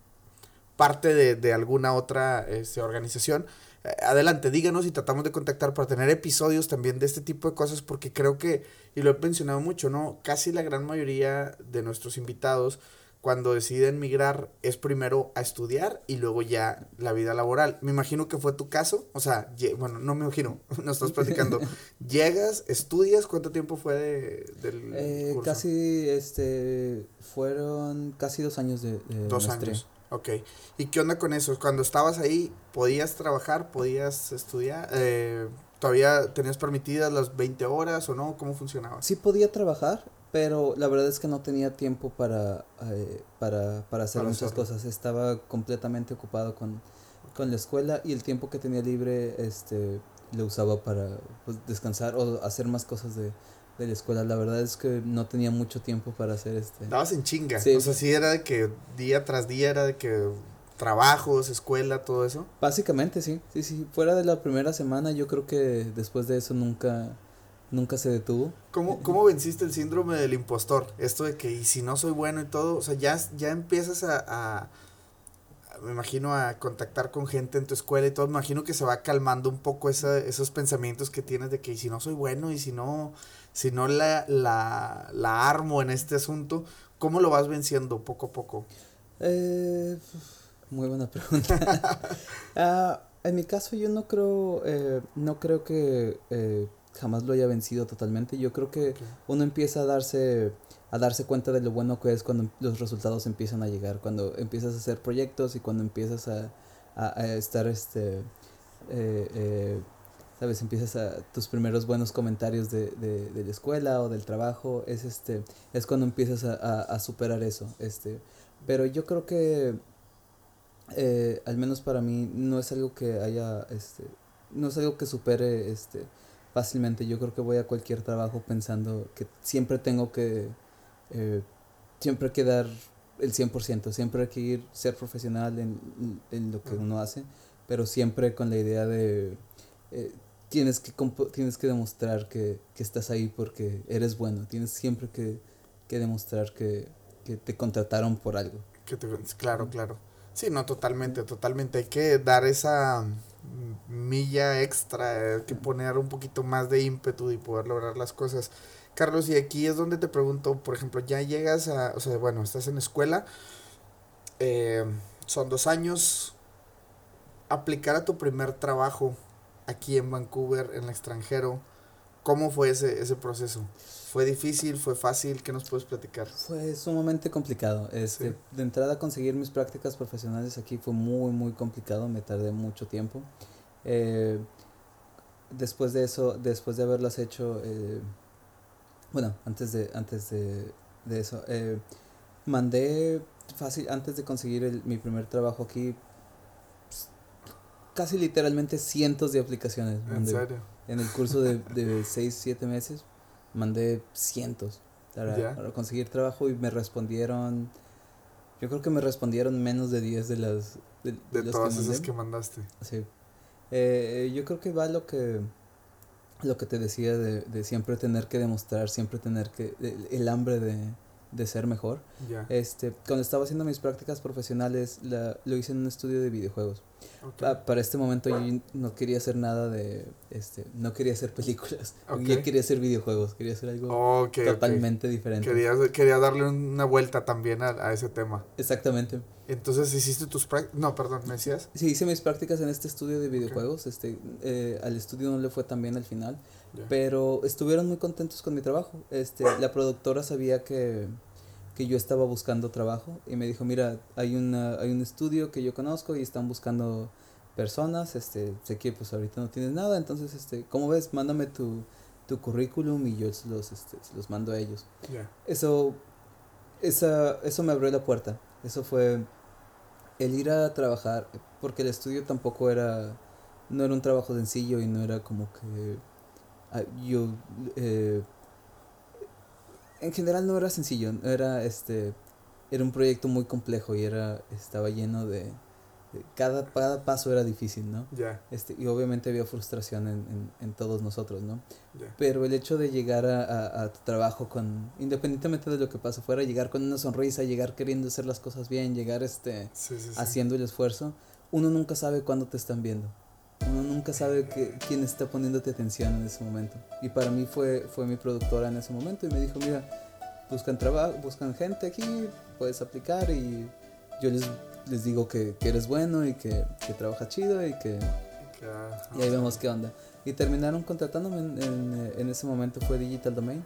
parte de, de alguna otra este, organización. Eh, adelante, díganos y tratamos de contactar para tener episodios también de este tipo de cosas porque creo que, y lo he mencionado mucho, ¿no? Casi la gran mayoría de nuestros invitados cuando deciden migrar es primero a estudiar y luego ya la vida laboral. Me imagino que fue tu caso, o sea, bueno, no me imagino, no estás platicando. Llegas, estudias, ¿cuánto tiempo fue de, del eh, Casi, este, fueron casi dos años de, Dos años. Ok. ¿Y qué onda con eso? Cuando estabas ahí, ¿podías trabajar? ¿Podías estudiar? Eh, ¿Todavía tenías permitidas las 20 horas o no? ¿Cómo funcionaba? Sí podía trabajar, pero la verdad es que no tenía tiempo para, eh, para, para hacer muchas cosas. Estaba completamente ocupado con, con, la escuela y el tiempo que tenía libre este, lo usaba para pues, descansar o hacer más cosas de, de la escuela. La verdad es que no tenía mucho tiempo para hacer este. Estabas en chinga. Sí, o sea, sí era de que día tras día era de que trabajos, escuela, todo eso. Básicamente, sí. Sí, sí. Fuera de la primera semana, yo creo que después de eso nunca nunca se detuvo. ¿Cómo, cómo venciste el síndrome del impostor? Esto de que, y si no soy bueno y todo, o sea, ya, ya empiezas a, a, me imagino, a contactar con gente en tu escuela y todo, me imagino que se va calmando un poco esa, esos pensamientos que tienes de que, y si no soy bueno, y si no, si no la, la, la armo en este asunto, ¿cómo lo vas venciendo poco a poco? Eh, muy buena pregunta. Ah, en mi caso yo no creo, eh, no creo que eh, jamás lo haya vencido totalmente. Yo creo que uno empieza a darse a darse cuenta de lo bueno que es cuando los resultados empiezan a llegar, cuando empiezas a hacer proyectos y cuando empiezas a, a, estar este eh, eh, sabes empiezas a tus primeros buenos comentarios de, de, de, la escuela o del trabajo es este es cuando empiezas a, a superar eso este. Pero yo creo que eh, al menos para mí no es algo que haya este no es algo que supere este fácilmente. Yo creo que voy a cualquier trabajo pensando que siempre tengo que, eh, siempre hay que dar el 100%, siempre hay que ir, ser profesional en, en lo que uno hace, pero siempre con la idea de, eh, tienes, que tienes que demostrar que, que, estás ahí porque eres bueno, tienes siempre que, que demostrar que, que, te contrataron por algo. Que te, claro, claro. Sí, no, totalmente, totalmente. Hay que dar esa milla extra, que poner un poquito más de ímpetu y poder lograr las cosas. Carlos, y aquí es donde te pregunto, por ejemplo, ya llegas a, o sea, bueno, estás en escuela, eh, son dos años, aplicar a tu primer trabajo aquí en Vancouver, en el extranjero, ¿cómo fue ese, ese proceso? ¿Fue difícil? ¿Fue fácil? ¿Qué nos puedes platicar? Fue sumamente complicado. Este, De entrada conseguir mis prácticas profesionales aquí fue muy, muy complicado. Me tardé mucho tiempo. Eh, después de eso, después de haberlas hecho, eh, bueno, antes de, antes de, de eso, eh, mandé fácil, antes de conseguir el, mi primer trabajo aquí, casi literalmente cientos de aplicaciones. ¿En serio? En el curso de, de seis, siete meses mandé cientos para, conseguir trabajo y me respondieron, yo creo que me respondieron menos de 10 de las... De, todas esas que mandaste. Sí. Eh, yo creo que va lo que lo que te decía de, de siempre tener que demostrar, siempre tener que el hambre de, de ser mejor. Este, cuando estaba haciendo mis prácticas profesionales, la, lo hice en un estudio de videojuegos. para este momento yo no quería hacer nada de, este, no quería hacer películas. Yo quería hacer videojuegos, quería hacer algo totalmente diferente. Quería, quería darle una vuelta también a, a ese tema. Exactamente. Entonces hiciste tus prácticas, no, perdón, ¿me decías? Sí, hice mis prácticas en este estudio de videojuegos, este, eh, al estudio no le fue tan bien al final, pero estuvieron muy contentos con mi trabajo, este, la productora sabía que, que yo estaba buscando trabajo y me dijo, mira, hay, una, hay un estudio que yo conozco y están buscando personas, este, sé que pues ahorita no tienes nada, entonces, este, ¿cómo ves? Mándame tu, tu currículum y yo los, este, los mando a ellos. Eso, esa, eso me abrió la puerta, eso fue el ir a trabajar, porque el estudio tampoco era, no era un trabajo sencillo y no era como que ah, yo, eh, en general no era sencillo, era este, era un proyecto muy complejo y era, estaba lleno de, cada, cada paso era difícil, ¿no? Ya. Este, y obviamente había frustración en, en, en todos nosotros, ¿no? Pero el hecho de llegar a, a, a, tu trabajo con, independientemente de lo que pase fuera, llegar con una sonrisa, llegar queriendo hacer las cosas bien, llegar este, haciendo el esfuerzo, uno nunca sabe cuándo te están viendo. Uno nunca sabe que, quién está poniéndote atención en ese momento. Y para mí fue, fue mi productora en ese momento y me dijo, mira, buscan trabajo, buscan gente aquí, puedes aplicar y yo les, les digo que, que eres bueno y que, que trabajas chido y que... Y ahí vemos qué onda. Y terminaron contratándome en, en, en ese momento fue Digital Domain.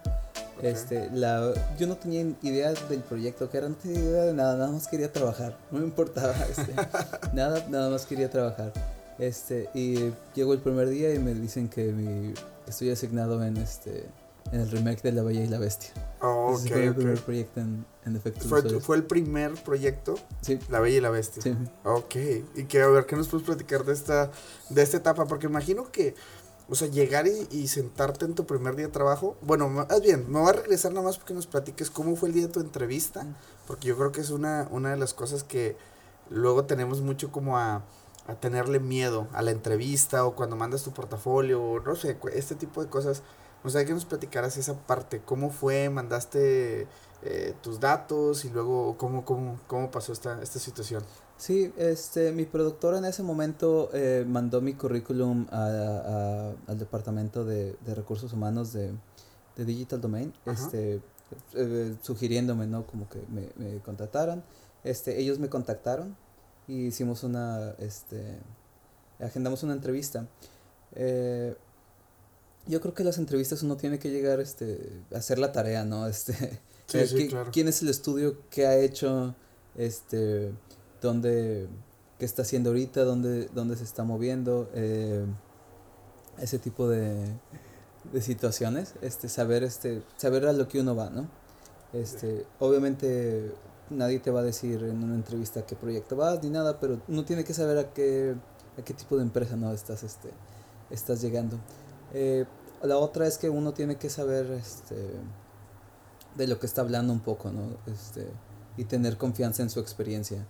Este, la, yo no tenía idea del proyecto que era, no tenía idea de nada, nada más quería trabajar, no me importaba, este, nada, nada más quería trabajar. Este, y llegó el primer día y me dicen que, mi, estoy asignado en, este, en el remake de La Bella y la Bestia. Oh, Ese fue el primer proyecto en, en efectos ¿Fue. ¿Fue el primer proyecto? Sí. La Bella y la Bestia. Sí. Ok. Y que a ver, ¿qué nos puedes platicar de esta, de esta etapa? Porque imagino que, o sea, llegar y, y sentarte en tu primer día de trabajo. Bueno, más bien, me voy a regresar nada más porque nos platiques cómo fue el día de tu entrevista. Mm. Porque yo creo que es una, una de las cosas que luego tenemos mucho como a, a tenerle miedo a la entrevista o cuando mandas tu portafolio o no sé, este tipo de cosas. O sea, que nos platicaras esa parte. ¿Cómo fue? ¿Mandaste eh, tus datos? Y luego, ¿cómo, cómo, cómo pasó esta, esta situación? Sí, este, mi productora en ese momento eh, mandó mi currículum a, a- al departamento de, de recursos humanos de, de Digital Domain, Ajá. este, eh, sugiriéndome, ¿no? Como que me, me contrataran. Este, ellos me contactaron y hicimos una, este, agendamos una entrevista. Eh, yo creo que las entrevistas uno tiene que llegar, este, a hacer la tarea, ¿no? Este, Sí, sí, ¿qui- claro. ¿Quién es el estudio que ha hecho, este, dónde, qué está haciendo ahorita, dónde, dónde se está moviendo, eh, ese tipo de, de situaciones, este, saber, este, saber a lo que uno va, ¿no? Este, obviamente nadie te va a decir en una entrevista qué proyecto vas ni nada, pero uno tiene que saber a qué, a qué tipo de empresa no estás, este, estás llegando. Eh, la otra es que uno tiene que saber, este, de lo que está hablando un poco, ¿no? Este, y tener confianza en su experiencia.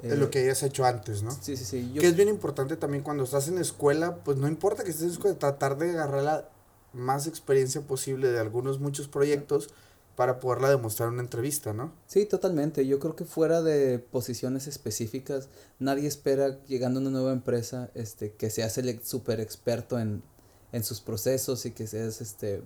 de lo Eh, que hayas hecho antes, ¿no? Sí, sí, sí. Yo, Que es bien importante también cuando estás en escuela, pues no importa que estés en escuela, tratar de agarrar la más experiencia posible de algunos muchos proyectos para poderla demostrar en una entrevista, ¿no? Sí, totalmente. Yo creo que fuera de posiciones específicas, nadie espera llegando a una nueva empresa este, que seas el super experto en, en sus procesos y que seas este,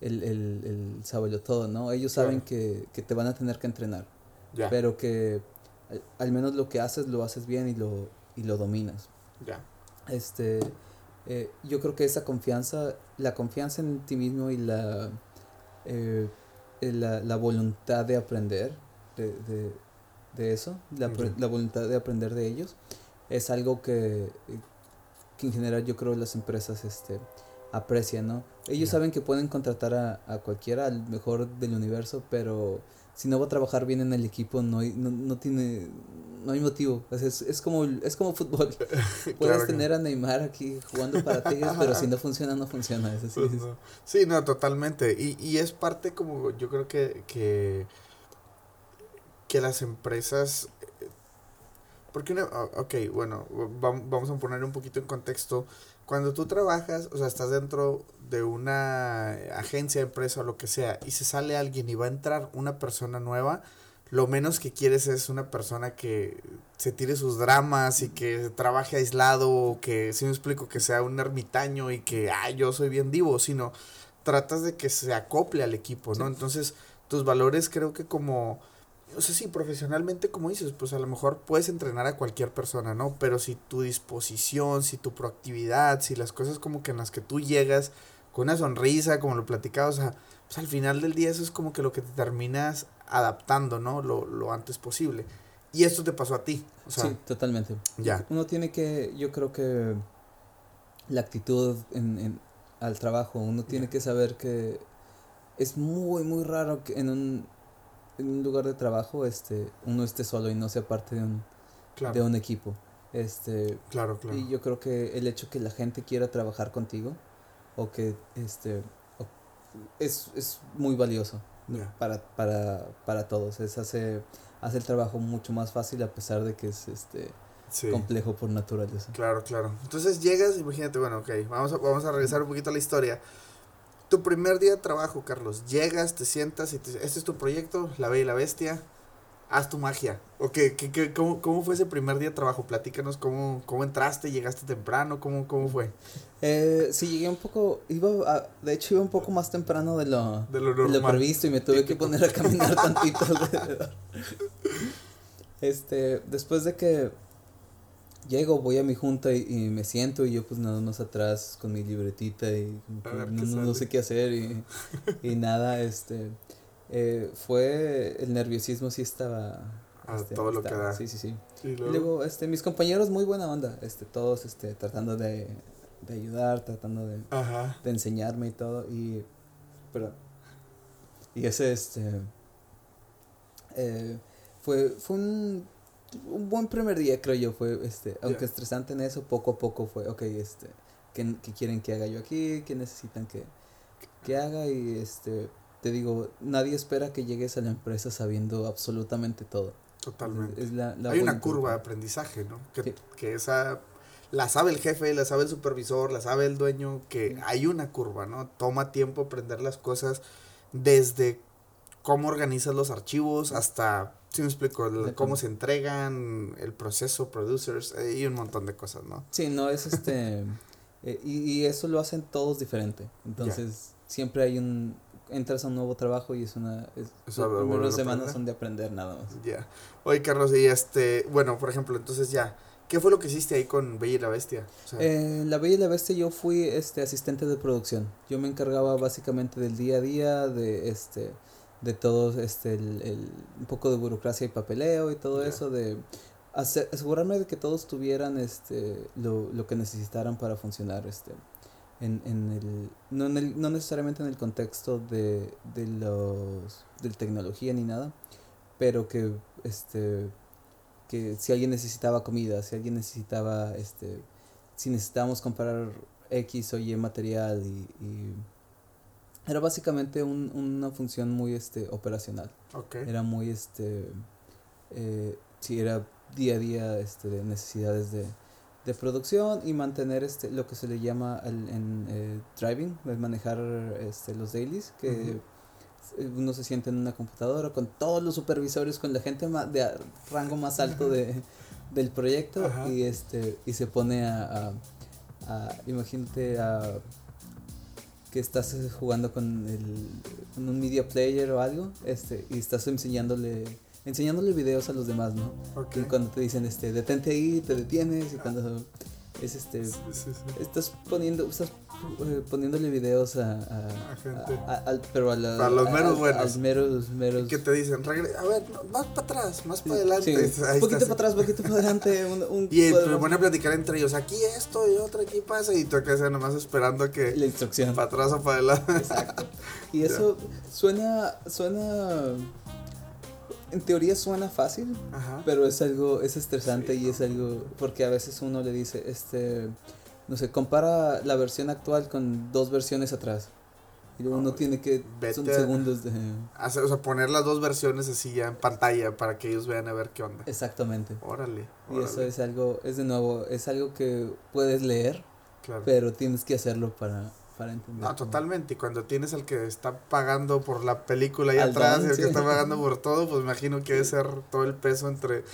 el, el, el saberlo todo, ¿no? Ellos saben que, que te van a tener que entrenar, Ya, pero que al, al menos lo que haces lo haces bien y lo, y lo dominas. ya. Este, eh, yo creo que esa confianza, la confianza en ti mismo y la, eh, la, la voluntad de aprender de, de, de eso, la, la voluntad de aprender de ellos, es algo que, eh, que en general yo creo las empresas este, aprecian, ¿no? Ellos saben que pueden contratar a, a cualquiera, al mejor del universo, pero si no va a trabajar bien en el equipo, no, hay- no, no tiene... No hay motivo, es, es, es como, es como fútbol. Puedes Claro tener a Neymar aquí jugando para ti, pero si no funciona, no funciona. Es así. Pues es- no. Sí, no, totalmente. Y, y es parte como yo creo que, que, que las empresas... eh, Porque una, ok, bueno, vam- vamos a poner un poquito en contexto. Cuando tú trabajas, o sea, estás dentro de una agencia, empresa o lo que sea, y se sale alguien y va a entrar una persona nueva, lo menos que quieres es una persona que se tire sus dramas y que trabaje aislado, o que, si me explico, que sea un ermitaño y que, ah, yo soy bien divo, sino tratas de que se acople al equipo, ¿no? Sí. Entonces, tus valores creo que como, no sé si profesionalmente, como dices, pues a lo mejor puedes entrenar a cualquier persona, ¿no? Pero si tu disposición, si tu proactividad, si las cosas como que en las que tú llegas con una sonrisa, como lo platicaba, o sea, pues al final del día eso es como que lo que te terminas adaptando, ¿no? Lo, lo antes posible. Y esto te pasó a ti, o sea, sí, totalmente. ya. Uno tiene que, yo creo que la actitud en, en- al trabajo, uno tiene Ya. que saber que es muy, muy raro que en un, en un lugar de trabajo este, uno esté solo y no sea parte de un, Claro, de un equipo. Este, claro, claro. Y yo creo que el hecho que la gente quiera trabajar contigo o que este o- es, es muy valioso para, para, para todos. Es hace, hace el trabajo mucho más fácil a pesar de que es este Sí. complejo por naturaleza. Claro, claro. Entonces llegas, imagínate, bueno, ok, vamos a, vamos a regresar un poquito a la historia. Tu primer día de trabajo, Carlos, llegas, te sientas y te, este es tu proyecto, La Bella y la Bestia. haz tu magia. ¿O qué, qué, qué, cómo, cómo, fue ese primer día de trabajo? Platícanos cómo, cómo entraste, llegaste temprano, cómo, cómo fue. Eh, sí, llegué un poco, iba de hecho iba un poco más temprano de lo, de lo, previsto y me tuve que poner a caminar tantito alrededor. Este, después de que llego, voy a mi junta y, me siento y yo pues nada más atrás con mi libretita y no, sé qué hacer y, y nada, este, eh, fue el nerviosismo sí estaba a este, todo lo que da. Sí, sí, sí. Y luego? este, mis compañeros muy buena onda, este, todos este, tratando de, de ayudar, tratando de, de enseñarme y todo. Y, pero, y ese, este, eh, fue, fue un, un buen primer día, creo yo, fue, este, aunque estresante en eso, poco a poco fue, ok, este, ¿qué, qué quieren que haga yo aquí? ¿Qué necesitan que, que haga? Y, este, te digo, nadie espera que llegues a la empresa sabiendo absolutamente todo. Totalmente. Hay una curva de aprendizaje, ¿no? Que, que, esa la sabe el jefe, la sabe el supervisor, la sabe el dueño, que hay una curva, ¿no? Toma tiempo aprender las cosas desde cómo organizas los archivos hasta, si me explico, cómo se entregan, el proceso, producers, y un montón de cosas, ¿no? Sí, no es este... Eh, y, eso lo hacen todos diferente. Entonces, siempre hay un, entras a un nuevo trabajo y es una es, las semanas son de aprender nada más. Ya. Oye, Carlos, y este, bueno, por ejemplo, entonces ya, ¿qué fue lo que hiciste ahí con Bella y la Bestia? eh, la Bella y la Bestia yo fui este asistente de producción. Yo me encargaba básicamente del día a día de este de todo este el, el un poco de burocracia y papeleo y todo eso de asegurarme de que todos tuvieran este lo, lo que necesitaran para funcionar este en, en el, no, en el, no necesariamente en el contexto de, de los de tecnología ni nada, pero que este que si alguien necesitaba comida, si alguien necesitaba este si necesitábamos comprar X o Y material y, y era básicamente un, una función muy este operacional. Era muy este eh, sí, era día a día este de necesidades de de producción y mantener este lo que se le llama el, en eh, driving, manejar este, los dailies, que uno se siente en una computadora con todos los supervisores, con la gente de rango más alto de, del proyecto y este y se pone a, a, imagínate a que estás jugando con, el, con un media player o algo este y estás enseñándole enseñándole videos a los demás, ¿no? Y cuando te dicen, este, detente ahí, te detienes, y cuando es este, estás poniendo, estás eh, poniéndole videos a, a, gente. A, pero a, la, los meros buenos. A los meros, meros. ¿Qué te dicen? a ver, más para atrás, más para adelante. Sí. un poquito para atrás, un poquito para adelante. Un, un y se pone a platicar entre ellos. Aquí esto y otro, aquí pasa. Y tú acá nomás esperando que. La instrucción. Para atrás o para adelante. Exacto. Y eso suena, suena en teoría suena fácil, pero es algo, es estresante y es algo, porque a veces uno le dice, este, no sé, compara la versión actual con dos versiones atrás. Y luego uno tiene que, son segundos de... Hacer, o sea, poner las dos versiones así ya en pantalla para que ellos vean a ver qué onda. Exactamente. Órale. Y eso es algo, es de nuevo, es algo que puedes leer, pero tienes que hacerlo para, para entender. No, totalmente. Y cuando tienes al que está pagando por la película ahí atrás y el que está pagando por todo, pues imagino que debe ser todo el peso entre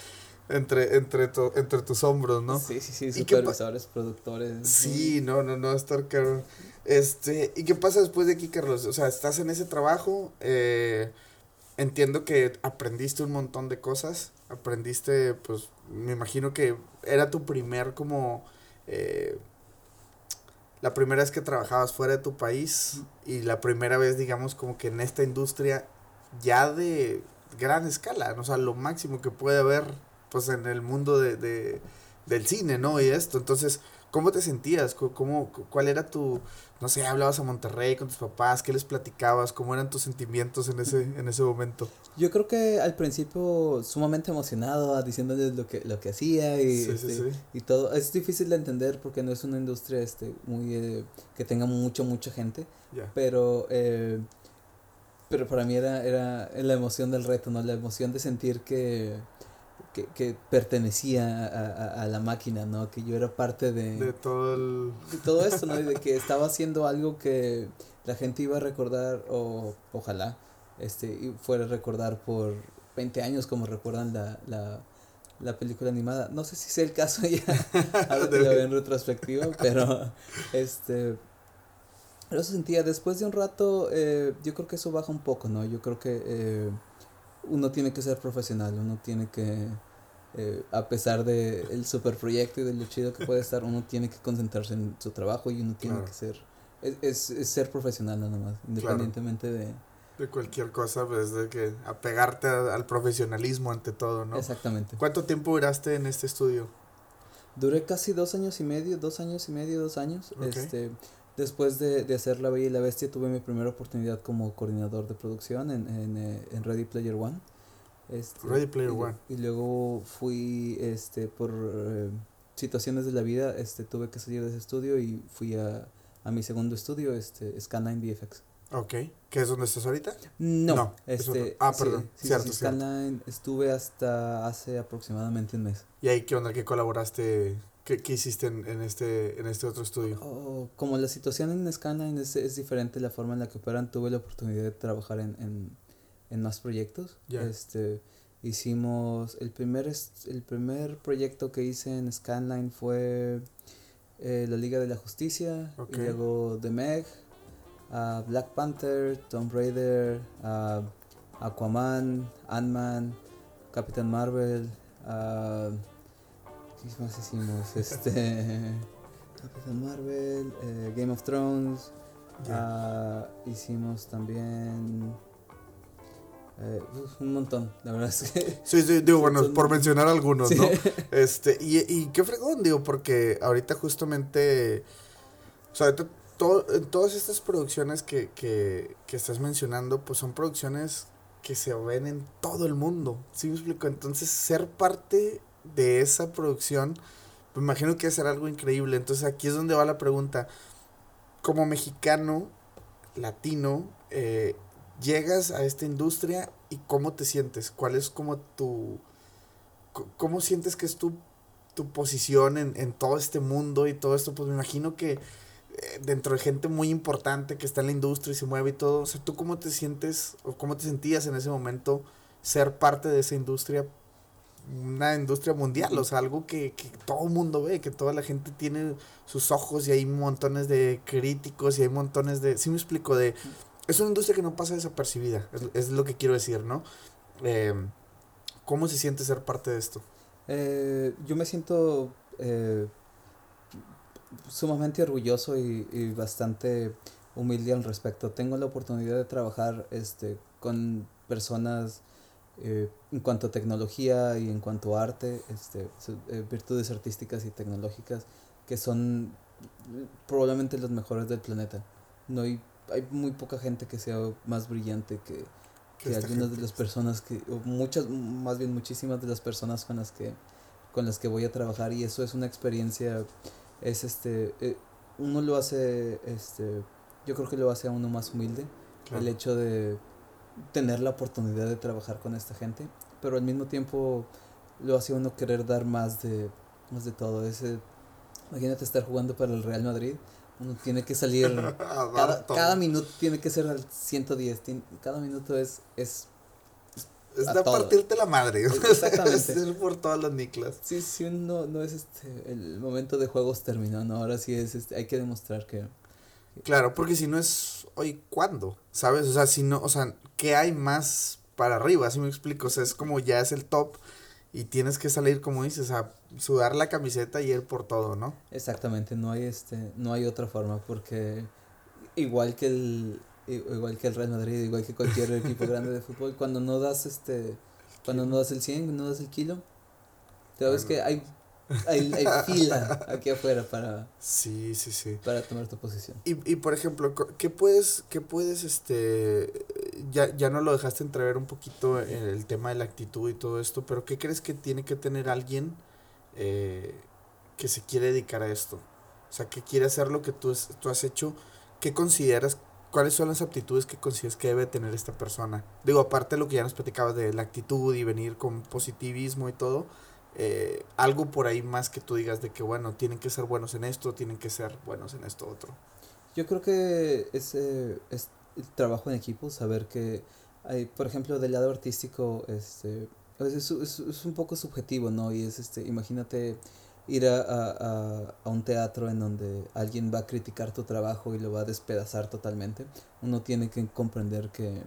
entre entre entre tus hombros, ¿no? Sí, sí, sí, supervisores, productores. Sí, no, no, no, estar caro. Este, ¿y qué pasa después de aquí, Carlos? O sea, estás en ese trabajo, eh, entiendo que aprendiste un montón de cosas, aprendiste, pues, me imagino que era tu primer como eh, la primera vez que trabajabas fuera de tu país y la primera vez, digamos, como que en esta industria ya de gran escala, ¿no? o sea, lo máximo que puede haber, pues, en el mundo de, de del cine, ¿no? Y esto, entonces, ¿cómo te sentías? ¿Cómo, ¿Cuál era tu, no sé, hablabas a Monterrey con tus papás, qué les platicabas, cómo eran tus sentimientos en ese, en ese momento? Yo creo que al principio sumamente emocionado, diciéndoles lo que, lo que hacía y, este, y todo. Es difícil de entender porque no es una industria este, muy, eh, que tenga mucho, mucha gente, pero... Eh, pero para mí era, era la emoción del reto, ¿no? La emoción de sentir que, que, que pertenecía a, a, la máquina, ¿no? Que yo era parte de... De todo el... De todo esto, ¿no? Y de que estaba haciendo algo que la gente iba a recordar, o ojalá, este, fuera a recordar por, 20 años, como recuerdan la, la, la película animada. No sé si sea el caso ya, ahora que lo veo en retrospectiva, pero este... Eso sentía, después de un rato, eh, yo creo que eso baja un poco, ¿no? Yo creo que eh, uno tiene que ser profesional, uno tiene que, eh, a pesar del el super proyecto y de lo chido que puede estar, uno tiene que concentrarse en su trabajo y uno tiene que ser, es, es, ser profesional nada más, independientemente de... De cualquier cosa, pues de que apegarte al profesionalismo ante todo, ¿no? Exactamente. ¿Cuánto tiempo duraste en este estudio? Duré casi dos años y medio, dos años y medio, dos años. Este, Después de, de, hacer La Bella y la Bestia tuve mi primera oportunidad como coordinador de producción en, en, eh, en Ready Player One. Este, Ready Player One. Y luego fui, este, por eh, situaciones de la vida, este, tuve que salir de ese estudio y fui a, a mi segundo estudio, este, Scanline VFX. Ok, ¿qué es donde estás ahorita? No, este, ah, perdón, cierto, Scanline estuve hasta hace aproximadamente un mes. ¿Y ahí qué onda, qué colaboraste ¿Qué, qué hiciste en, en, este, en este otro estudio? Oh, como la situación en Scanline es, es, diferente la forma en la que operan, tuve la oportunidad de trabajar en, en, en más proyectos. Este, hicimos, el primer, el primer proyecto que hice en Scanline fue eh, la Liga de la Justicia, y luego The Meg, uh, Black Panther, Tomb Raider, uh, Aquaman, Ant-Man, Capitán Marvel, uh, ¿Qué más hicimos? Este. Capitán Marvel, eh, Game of Thrones. Hicimos también. Eh, un montón, la verdad es que. Sí, sí, digo, bueno, por mencionar algunos, ¿no? Este, y, y qué fregón, digo, porque ahorita justamente. O sea, ahorita todo, todas estas producciones que, que, que estás mencionando, pues son producciones que se ven en todo el mundo. ¿Sí me explico? Entonces, ser parte de esa producción, me imagino que va a ser algo increíble. Entonces aquí es donde va la pregunta. Como mexicano, latino, eh, llegas a esta industria y cómo te sientes, cuál es como tu, cómo sientes que es tu, tu posición en, en todo este mundo y todo esto, pues me imagino que dentro de gente muy importante que está en la industria y se mueve y todo, o sea, ¿tú cómo te sientes o cómo te sentías en ese momento ser parte de esa industria una industria mundial, o sea, algo que, que todo el mundo ve, que toda la gente tiene sus ojos y hay montones de críticos y hay montones de... Sí me explico, de... Es una industria que no pasa desapercibida, es, lo que quiero decir, ¿no? Em, ¿Cómo se siente ser parte de esto? Eh, yo me siento eh, sumamente orgulloso y, y, bastante humilde al respecto. Tengo la oportunidad de trabajar este, con personas eh, en cuanto a tecnología y en cuanto a arte, este, eh, virtudes artísticas y tecnológicas que son probablemente los mejores del planeta. No hay, hay muy poca gente que sea más brillante que, que algunas de las personas que, o muchas, más bien muchísimas de las personas con las que, con las que voy a trabajar y eso es una experiencia, es este, uno lo hace, este, yo creo que lo hace a uno más humilde, el hecho de tener la oportunidad de trabajar con esta gente, pero al mismo tiempo lo hace uno querer dar más de, más de todo. Ese, imagínate estar jugando para el Real Madrid, uno tiene que salir, cada, cada, minuto tiene que ser al 110, cada minuto es... es es de partirte la madre. Exactamente. es por todas las niclas. Sí, sí, no, no es este, el momento de juegos terminó, no, ahora sí es, este, hay que demostrar que... Claro, porque si no es hoy, ¿cuándo? ¿Sabes? O sea, si no, o sea, ¿qué hay más para arriba? Así me explico. O sea, es como ya es el top y tienes que salir, como dices, a sudar la camiseta y ir por todo, ¿no? Exactamente, no hay este, no hay otra forma, porque igual que el, igual que el Real Madrid, igual que cualquier equipo grande de fútbol, cuando no das este, cuando no das el 100, no das el kilo, te ves que hay hay, hay fila aquí afuera para sí sí sí. para tomar tu posición. Y, y por ejemplo qué puedes qué puedes este ya ya no lo dejaste entrever un poquito el tema de la actitud y todo esto pero qué crees que tiene que tener alguien eh, que se quiere dedicar a esto o sea que quiere hacer lo que tú, tú has hecho qué consideras cuáles son las aptitudes que consideras que debe tener esta persona digo aparte de lo que ya nos platicabas de la actitud y venir con positivismo y todo eh, algo por ahí más que tú digas de que, bueno, tienen que ser buenos en esto, tienen que ser buenos en esto otro. Yo creo que es, es el trabajo en equipo, saber que hay, por ejemplo, del lado artístico, este, es, es, es, un poco subjetivo, ¿no? Y es, este, imagínate ir a, a, a, un teatro en donde alguien va a criticar tu trabajo y lo va a despedazar totalmente. Uno tiene que comprender que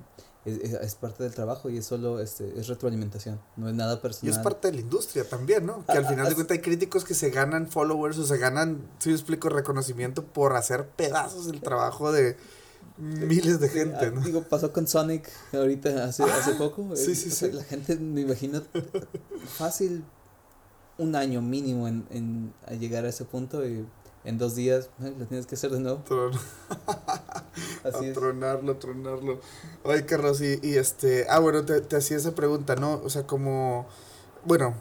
es, es, parte del trabajo y es solo este, es retroalimentación, no es nada personal. Y es parte de la industria también, ¿no? Que al final de cuentas hay críticos que se ganan followers o se ganan, si yo explico, reconocimiento por hacer pedazos del trabajo de miles de gente, ¿no? Digo, pasó con Sonic ahorita hace, hace poco. Sí, sí, sí. La gente, me imagino, fácil un año mínimo en, en a llegar a ese punto y en dos días lo tienes que hacer de nuevo. Así a tronarlo, tronarlo. Oye, Carlos, y, y este, ah, bueno, te, te hacía esa pregunta, ¿no? O sea, como, bueno,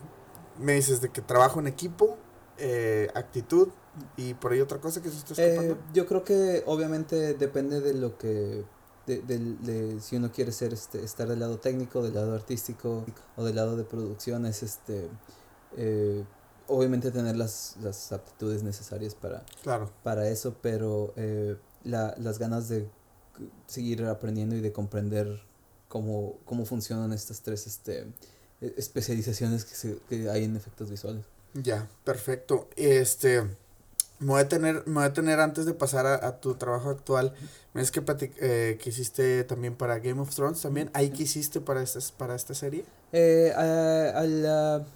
me dices de que trabajo en equipo, eh, actitud, y por ahí otra cosa que se está escapando. Eh, yo creo que obviamente depende de lo que de, de, de, si uno quiere ser este estar del lado técnico del lado artístico o del lado de producción es este eh, obviamente tener las, las aptitudes necesarias para claro. para eso pero eh, la, las ganas de seguir aprendiendo y de comprender cómo, cómo funcionan estas tres este especializaciones que, se, que hay en efectos visuales ya perfecto este me voy a tener, me voy a tener antes de pasar a, a tu trabajo actual. Me es que, eh, que hiciste también para Game of Thrones también. ¿Ahí qué hiciste para esta, para esta serie? Eh, a, a la,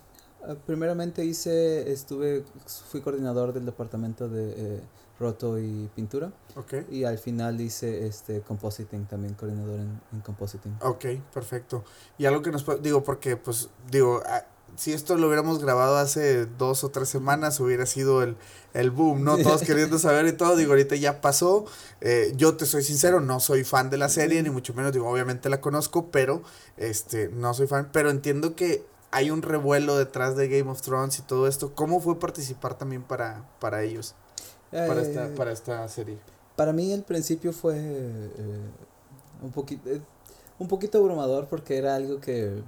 primeramente hice, estuve, fui coordinador del departamento de eh, roto y pintura. Okay. Y al final hice este compositing también, coordinador en, en compositing. Ok, perfecto. Y algo que nos, digo, porque pues, digo, si esto lo hubiéramos grabado hace dos o tres semanas, hubiera sido el, el boom, ¿no? Todos queriendo saber y todo. Digo, ahorita ya pasó. Eh, yo te soy sincero, no soy fan de la serie, ni mucho menos, digo, obviamente la conozco, pero este, no soy fan. Pero entiendo que hay un revuelo detrás de Game of Thrones y todo esto. ¿Cómo fue participar también para, para ellos? para, esta, Eh, para esta serie. Para mí el principio fue eh, un poquito eh, un poquito abrumador porque era algo que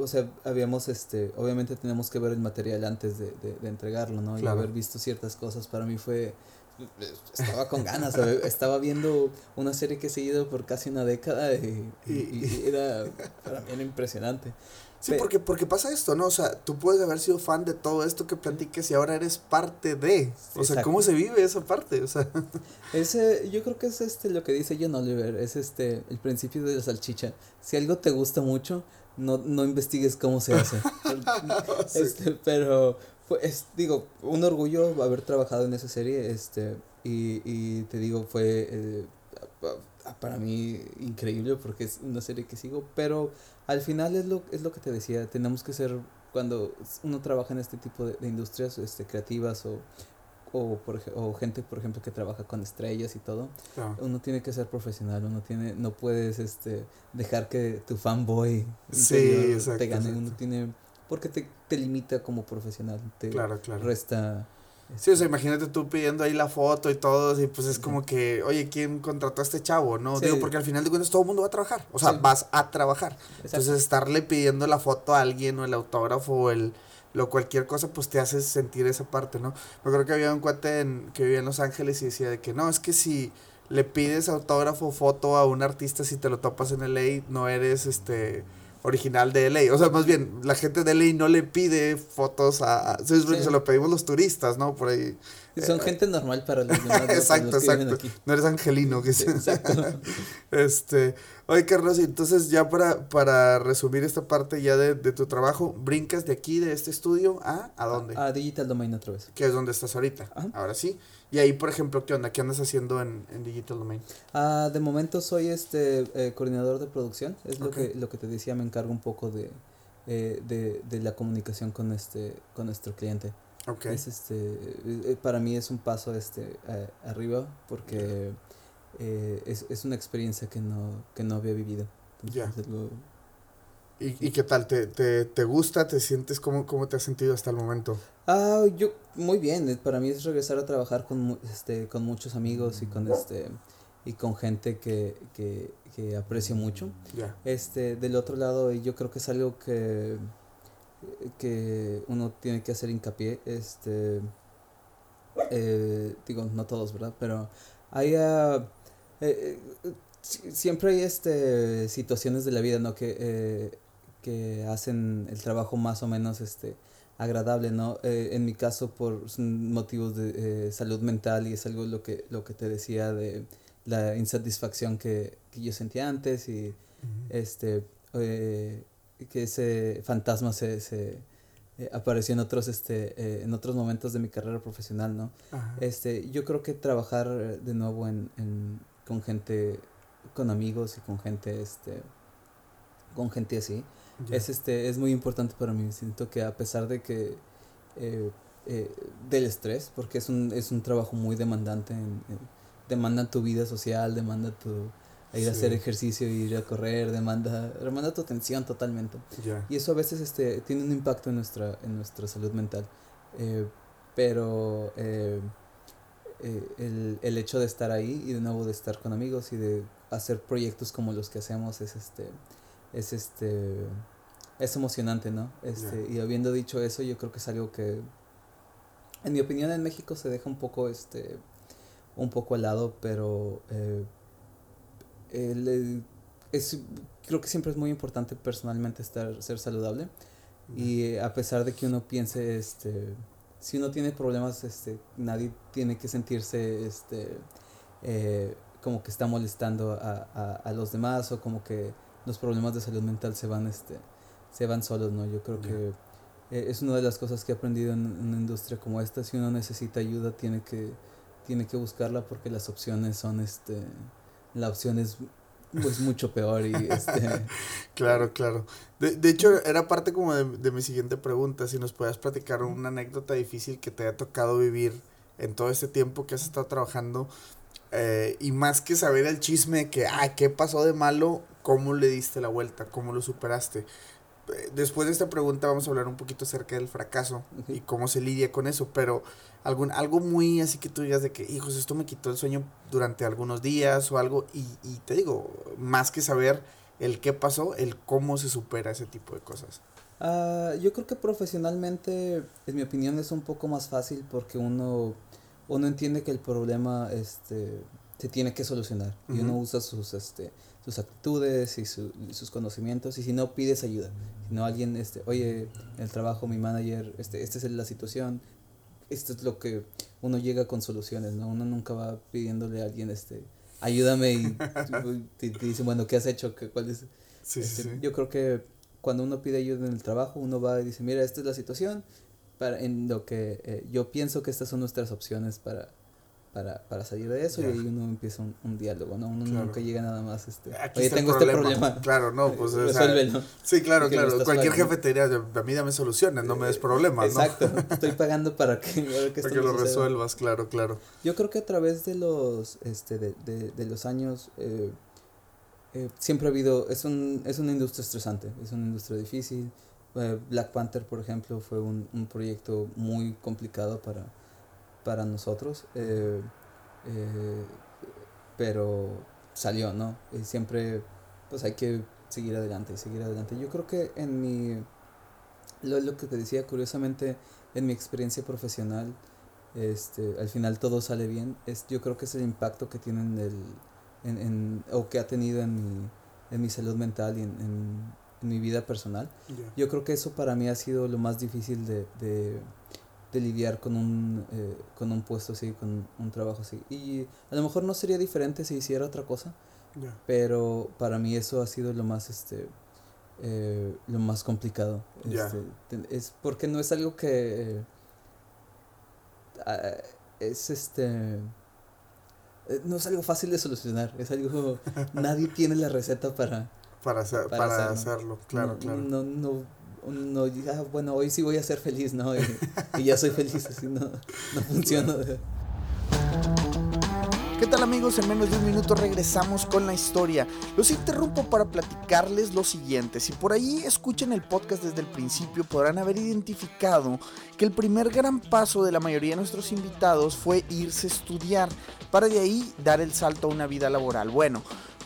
o sea, habíamos este, obviamente tenemos que ver el material antes de, de, de entregarlo, ¿no? Claro. Y haber visto ciertas cosas para mí fue estaba con ganas, estaba viendo una serie que he seguido por casi una década y, y, y era para mí era impresionante. Sí, porque, porque pasa esto, ¿no? O sea, tú puedes haber sido fan de todo esto que platiques y ahora eres parte de. O sea, ¿cómo se vive esa parte? O sea. Ese, yo creo que es este lo que dice John Oliver, es este el principio de la salchicha. Si algo te gusta mucho, no, no investigues cómo se hace. Sí. este, pero pues digo, un orgullo haber trabajado en esa serie, este, y, y te digo, fue eh, para mí increíble porque es una serie que sigo, pero al final es lo, es lo que te decía, tenemos que ser, cuando uno trabaja en este tipo de, de industrias este, creativas o, o, por, o gente, por ejemplo, que trabaja con estrellas y todo, Claro. uno tiene que ser profesional, uno tiene, no puedes este, dejar que tu fanboy Sí, interior exacto, te gane, exacto. uno tiene, porque te, te limita como profesional, te Claro, claro. resta... Sí, o sea, imagínate tú pidiendo ahí la foto y todo, y pues es como que, oye, ¿quién contrató a este chavo? No, Sí. digo, porque al final de cuentas todo el mundo va a trabajar. O sea, Sí. vas a trabajar. Exacto. Entonces, estarle pidiendo la foto a alguien o el autógrafo o el lo cualquier cosa, pues te hace sentir esa parte, ¿no? Yo creo que había un cuate en, que vivía en Los Ángeles y decía de que no, es que si le pides autógrafo o foto a un artista, si te lo topas en LA, no eres este original de LA. O sea, más bien, la gente de LA no le pide fotos a... a-. Porque Sí. se lo pedimos los turistas, ¿no? Por ahí. Son Eh, gente normal para los exacto, los exacto. aquí. No eres angelino, que Sí, se- exacto. Este, oye Carlos, entonces ya para, para resumir esta parte ya de, de tu trabajo, brincas de aquí, de este estudio, a ¿a dónde? A Digital Domain otra vez. Que es donde estás ahorita. Ajá. Ahora sí. Y ahí, por ejemplo, ¿qué onda? ¿Qué andas haciendo en, en Digital Domain? Ah, de momento soy este eh, coordinador de producción. Es lo que lo que te decía, me encargo un poco de, eh, de, de la comunicación con este con nuestro cliente. Es este eh, para mí es un paso este eh, arriba porque eh, es, es una experiencia que no que no había vivido. Entonces, lo- ¿Y, y qué tal? ¿Te, te, te gusta? ¿Te sientes? ¿Cómo, ¿Cómo te has sentido hasta el momento? Ah, yo muy bien. eh, Para mí es regresar a trabajar con este con muchos amigos y con este y con gente que, que, que aprecio mucho. Este, del otro lado, y yo creo que es algo que, que uno tiene que hacer hincapié, este, eh, digo, no todos, ¿verdad? Pero hay, ah, eh, eh, siempre hay este situaciones de la vida, ¿no? Que, eh, que hacen el trabajo más o menos este agradable, ¿no? Eh, en mi caso por motivos de eh, salud mental y es algo lo que, lo que te decía de la insatisfacción que, que yo sentía antes y este que ese fantasma se, se apareció en otros este en otros momentos de mi carrera profesional, ¿no? Este, yo creo que trabajar de nuevo en, en con gente con amigos y con gente, este, con gente así. Es, este, es muy importante para mí. Siento que a pesar de que, eh, eh, del estrés, porque es un, es un trabajo muy demandante, demanda tu vida social, demanda tu ir a hacer ejercicio, ir a correr, demanda, demanda tu atención totalmente. Y eso a veces este, tiene un impacto en nuestra, en nuestra salud mental. Eh, pero el, el hecho de estar ahí y de nuevo de estar con amigos y de hacer proyectos como los que hacemos es este es este es emocionante no este y habiendo dicho eso yo creo que es algo que en mi opinión en México se deja un poco este un poco al lado pero eh, es creo que siempre es muy importante personalmente estar ser saludable. Y a pesar de que uno piense este si uno tiene problemas este nadie tiene que sentirse este eh, como que está molestando a, a, los demás o como que los problemas de salud mental se van este se van solos no yo creo que eh, es una de las cosas que he aprendido en, una industria como esta. Si uno necesita ayuda tiene que tiene que buscarla porque las opciones son este la opción es pues mucho peor y este claro claro. De, de hecho era parte como de, de mi siguiente pregunta. Si nos puedas platicar una anécdota difícil que te haya tocado vivir en todo este tiempo que has estado trabajando eh, y más que saber el chisme que, ah, ¿qué pasó de malo? ¿Cómo le diste la vuelta? ¿Cómo lo superaste? Eh, después de esta pregunta vamos a hablar un poquito acerca del fracaso y cómo se lidia con eso, pero algún, algo muy así que tú digas de que, hijos, esto me quitó el sueño durante algunos días o algo, y, y te digo, más que saber el qué pasó, el cómo se supera ese tipo de cosas. Uh, yo creo que profesionalmente, en mi opinión, es un poco más fácil porque uno uno entiende que el problema este, se tiene que solucionar y uno usa sus, este, sus actitudes y, sus conocimientos y si no pides ayuda, si no alguien, este, oye, en el trabajo mi manager, este, esta es la situación, esto es lo que uno llega con soluciones, ¿no? Uno nunca va pidiéndole a alguien, este, ayúdame y te, dice, bueno, ¿qué has hecho? ¿Qué, cuál es? Este, yo creo que cuando uno pide ayuda en el trabajo, uno va y dice, mira, esta es la situación, para, en lo que eh, yo pienso que estas son nuestras opciones para, para, para salir de eso y ahí uno empieza un, un diálogo, ¿no? Uno nunca llega nada más, este, oye, tengo este problema. Claro, no, pues. Sí, claro, claro. Cualquier jefe te diría, a mí dame soluciones, no me des problemas, ¿no? Exacto, estoy pagando para que, para que, lo resuelvas, claro, claro. Yo creo que a través de los, este, de, de, de los años, eh, eh, siempre ha habido, es, un, es una industria estresante, es una industria difícil, eh, Black Panther, por ejemplo, fue un, un proyecto muy complicado para, para nosotros, eh, eh, pero salió, ¿no? Y siempre, pues hay que seguir adelante y seguir adelante. Yo creo que en mi, lo, lo que te decía, curiosamente, en mi experiencia profesional, este, al final todo sale bien. Es, yo creo que es el impacto que tienen el, en, en, o que ha tenido en mi, en mi salud mental y en, en en mi vida personal. Yo creo que eso para mí ha sido lo más difícil de, de, de lidiar con un, eh, con un puesto así, con un trabajo así. Y a lo mejor no sería diferente si hiciera otra cosa, pero para mí eso ha sido lo más, este, eh, lo más complicado. Este, es porque no es algo que... Eh, es este no es algo fácil de solucionar, es algo, nadie tiene la receta para, para, hacer, para, hacerlo. claro, claro. No, no, no, ah, bueno, hoy sí voy a ser feliz, ¿no? Y, ya soy feliz, así no, no funciona. ¿Qué tal amigos? En menos de un minuto regresamos con la historia. Los interrumpo para platicarles lo siguiente. Si por ahí escuchan el podcast desde el principio podrán haber identificado que el primer gran paso de la mayoría de nuestros invitados fue irse a estudiar para de ahí dar el salto a una vida laboral. Bueno,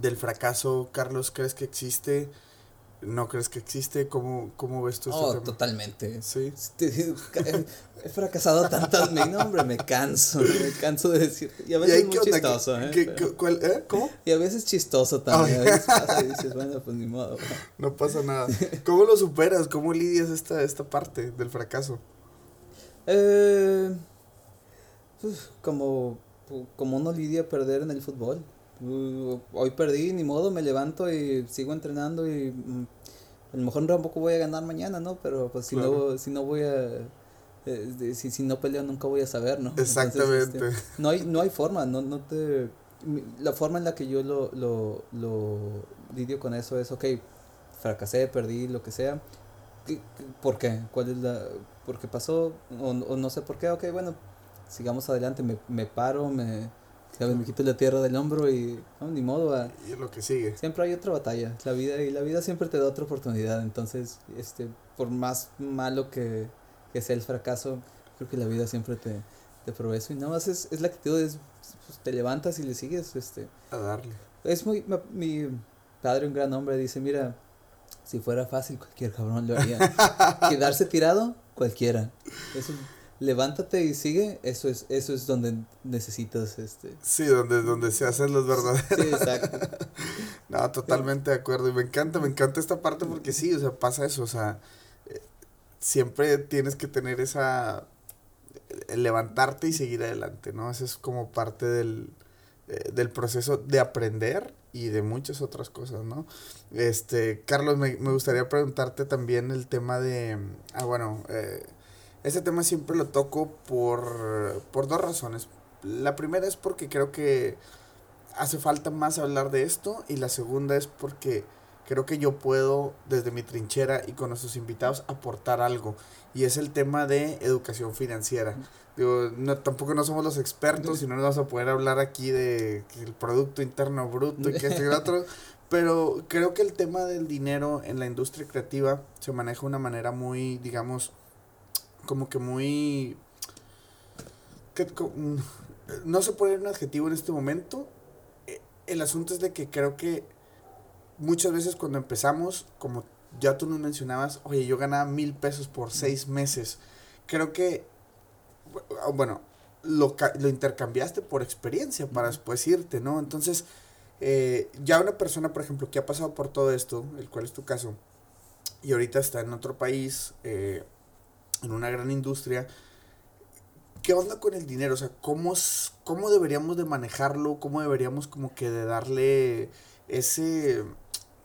del fracaso, Carlos, ¿crees que existe? ¿No crees que existe? ¿Cómo, cómo ves tú este oh, totalmente. Sí. He fracasado tantas veces, no, hombre, me canso, me canso de decir. Y a veces es muy chistoso, ¿eh? ¿eh? ¿Cómo? Y a veces chistoso también. A veces pasa y dices, bueno, pues ni modo. No pasa nada. ¿Cómo lo superas? ¿Cómo lidias esta, esta parte del fracaso? Eh, pues, como, como uno lidia perder en el fútbol. Uh, hoy perdí, ni modo, me levanto y sigo entrenando y mm, a lo mejor tampoco voy a ganar mañana, ¿no? Pero pues si no si no voy a eh, si, si no peleo nunca voy a saber, ¿no? Exactamente. Este, no hay no hay forma, no no te la forma en la que yo lo lo lo lidio con eso es, ok, fracasé, perdí, lo que sea. ¿Por qué? ¿Cuál es la por qué pasó o, o no sé por qué? Ok, bueno, sigamos adelante, me, me paro, me me quito la tierra del hombro y ni modo. A, y es lo que sigue. Siempre hay otra batalla. La vida y la vida siempre te da otra oportunidad. Entonces, este, por más malo que, que sea el fracaso, creo que la vida siempre te, te provee eso. Y nada más es, es la actitud, es, pues, te levantas y le sigues. Este, a darle. Es muy, mi padre, un gran hombre, dice, mira, si fuera fácil, cualquier cabrón lo haría. Quedarse tirado, cualquiera. Eso levántate y sigue, eso es, eso es donde necesitas este. Sí, donde, donde se hacen los verdaderos. Sí, exacto. no, totalmente de acuerdo. Y me encanta, me encanta esta parte porque sí, o sea, pasa eso, o sea, eh, siempre tienes que tener esa eh, levantarte y seguir adelante, ¿no? Eso es como parte del, eh, del proceso de aprender y de muchas otras cosas, ¿no? Este, Carlos, me, me gustaría preguntarte también el tema de, ah, bueno, eh, este tema siempre lo toco por, por dos razones. La primera es porque creo que hace falta más hablar de esto y la segunda es porque creo que yo puedo desde mi trinchera y con nuestros invitados aportar algo y es el tema de educación financiera. Digo, no, tampoco no somos los expertos y no nos vamos a poder hablar aquí de el Producto Interno Bruto y que este y otro, pero creo que el tema del dinero en la industria creativa se maneja de una manera muy, digamos, como que muy... Que, mm, no se pone un adjetivo en este momento. Eh, el asunto es de que creo que muchas veces cuando empezamos, como ya tú nos mencionabas, oye, yo ganaba mil pesos por seis meses. Creo que, bueno, lo, lo intercambiaste por experiencia para después irte, ¿no? Entonces, eh, ya una persona, por ejemplo, que ha pasado por todo esto, el cual es tu caso, y ahorita está en otro país, eh, en una gran industria, ¿qué onda con el dinero? O sea, ¿cómo, cómo deberíamos de manejarlo? ¿Cómo deberíamos como que de darle ese,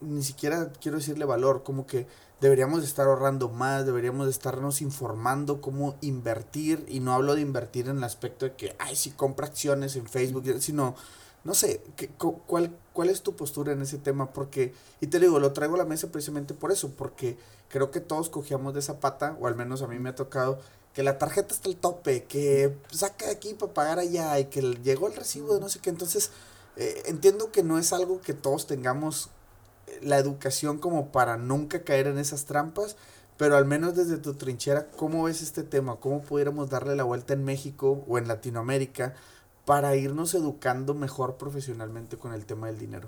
ni siquiera quiero decirle valor, como que deberíamos de estar ahorrando más, deberíamos de estarnos informando cómo invertir, y no hablo de invertir en el aspecto de que, ay, si compra acciones en Facebook, sino no sé, ¿qué, cuál, ¿cuál es tu postura en ese tema? Porque, y te digo, lo traigo a la mesa precisamente por eso, porque creo que todos cogíamos de esa pata, o al menos a mí me ha tocado, que la tarjeta está al tope, que saca de aquí para pagar allá, y que llegó el recibo de no sé qué. Entonces, eh, entiendo que no es algo que todos tengamos eh, la educación como para nunca caer en esas trampas, pero al menos desde tu trinchera, ¿cómo ves este tema? ¿Cómo pudiéramos darle la vuelta en México o en Latinoamérica? Para irnos educando mejor profesionalmente con el tema del dinero?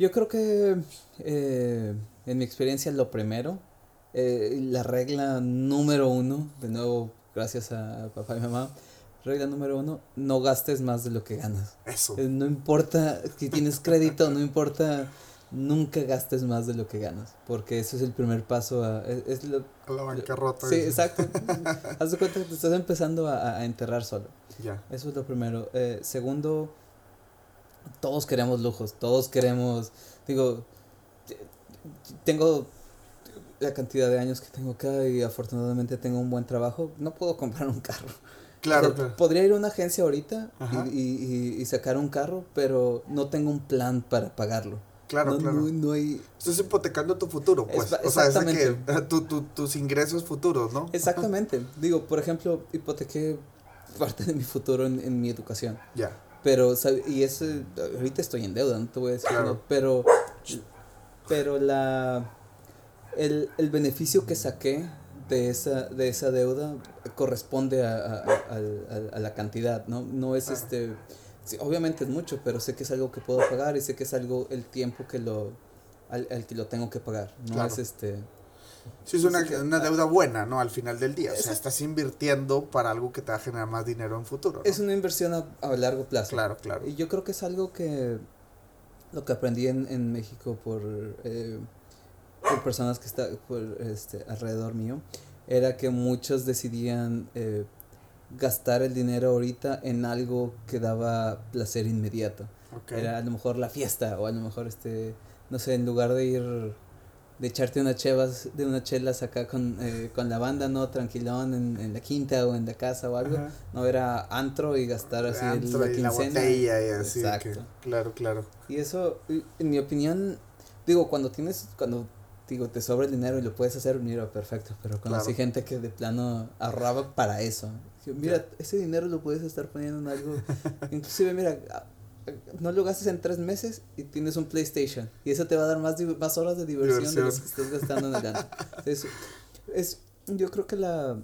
Yo creo que eh, en mi experiencia lo primero, eh, la regla número uno, de nuevo gracias a papá y mamá, regla número uno, no gastes más de lo que ganas. Eso. Eh, no importa si tienes crédito, no importa, nunca gastes más de lo que ganas, porque ese es el primer paso a... Es, la bancarrota. Sí, exacto. Haz de cuenta que te estás empezando a, a enterrar solo. Eso es lo primero. Eh, segundo, todos queremos lujos, todos queremos, digo, tengo la cantidad de años que tengo acá y afortunadamente tengo un buen trabajo, no puedo comprar un carro. Claro, Podría ir a una agencia ahorita y, y, y, sacar un carro, pero no tengo un plan para pagarlo. Claro, claro. No, hay... Estás hipotecando tu futuro, pues. o sea, es que, tu, tu, tus ingresos futuros, ¿no? Exactamente. Digo, por ejemplo, hipotequé parte de mi futuro en, en mi educación. Ya. Pero, y eso, ahorita estoy en deuda, no te voy a decir, claro. pero, pero la, el, el beneficio que saqué de esa, de esa deuda corresponde a, a, a, a la cantidad, ¿no? No es este, obviamente es mucho, pero sé que es algo que puedo pagar y sé que es algo, el tiempo que lo, al, que lo tengo que pagar, no es este... Sí, es una, una deuda buena, ¿no? Al final del día. O sea, estás invirtiendo para algo que te va a generar más dinero en futuro. Es una inversión a, largo plazo. Claro, claro. Y yo creo que es algo que lo que aprendí en, en México por eh, por personas que están este, alrededor mío, era que muchos decidían eh, gastar el dinero ahorita en algo que daba placer inmediato. Era a lo mejor la fiesta o a lo mejor este, no sé, en lugar de ir de echarte unas chevas, de unas chelas acá con, eh, con la banda, ¿no? Tranquilón en, en, la quinta o en la casa o algo. No, era antro y gastar así antro la quincena. y así. Exacto. claro, claro. Y eso, en mi opinión, digo, cuando tienes, cuando digo, te sobra el dinero y lo puedes hacer, mira, perfecto, pero conocí gente que de plano ahorraba para eso. Mira, ese dinero lo puedes estar poniendo en algo, inclusive, mira, no lo gastes en tres meses y tienes un PlayStation. Y eso te va a dar más, más horas de diversión, de las que estás gastando en el año. Es, es, yo creo que la,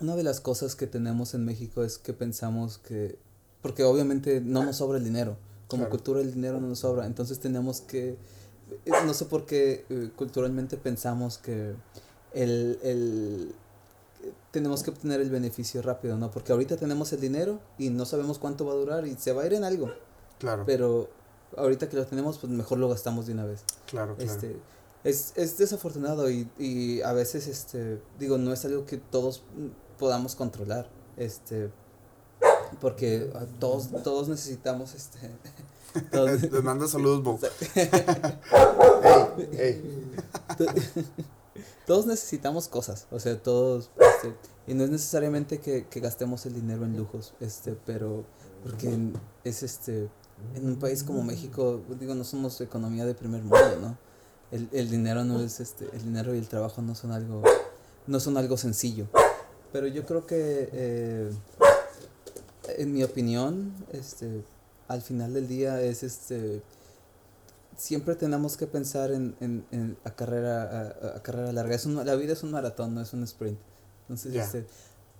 una de las cosas que tenemos en México es que pensamos que, porque obviamente no nos sobra el dinero, como cultura el dinero no nos sobra, entonces tenemos que eh, no sé por qué eh, culturalmente pensamos que el, el, tenemos que obtener el beneficio rápido, ¿no? Porque ahorita tenemos el dinero y no sabemos cuánto va a durar y se va a ir en algo. Claro. Pero ahorita que lo tenemos, pues mejor lo gastamos de una vez. Claro, claro. Este, es, es desafortunado y, y a veces, este, digo, no es algo que todos podamos controlar. Este, porque todos, todos necesitamos, este, Les mando saludos, Bo. Todos necesitamos cosas, o sea, todos, este, y no es necesariamente que, que, gastemos el dinero en lujos, este, pero porque es este, en un país como México, digo, no somos economía de primer mundo, ¿no? El, el dinero no es, este, el dinero y el trabajo no son algo, no son algo sencillo, pero yo creo que, eh, en mi opinión, este, al final del día es este siempre tenemos que pensar en, en, en a carrera a, carrera larga. Es la vida es un maratón no es un sprint. Entonces este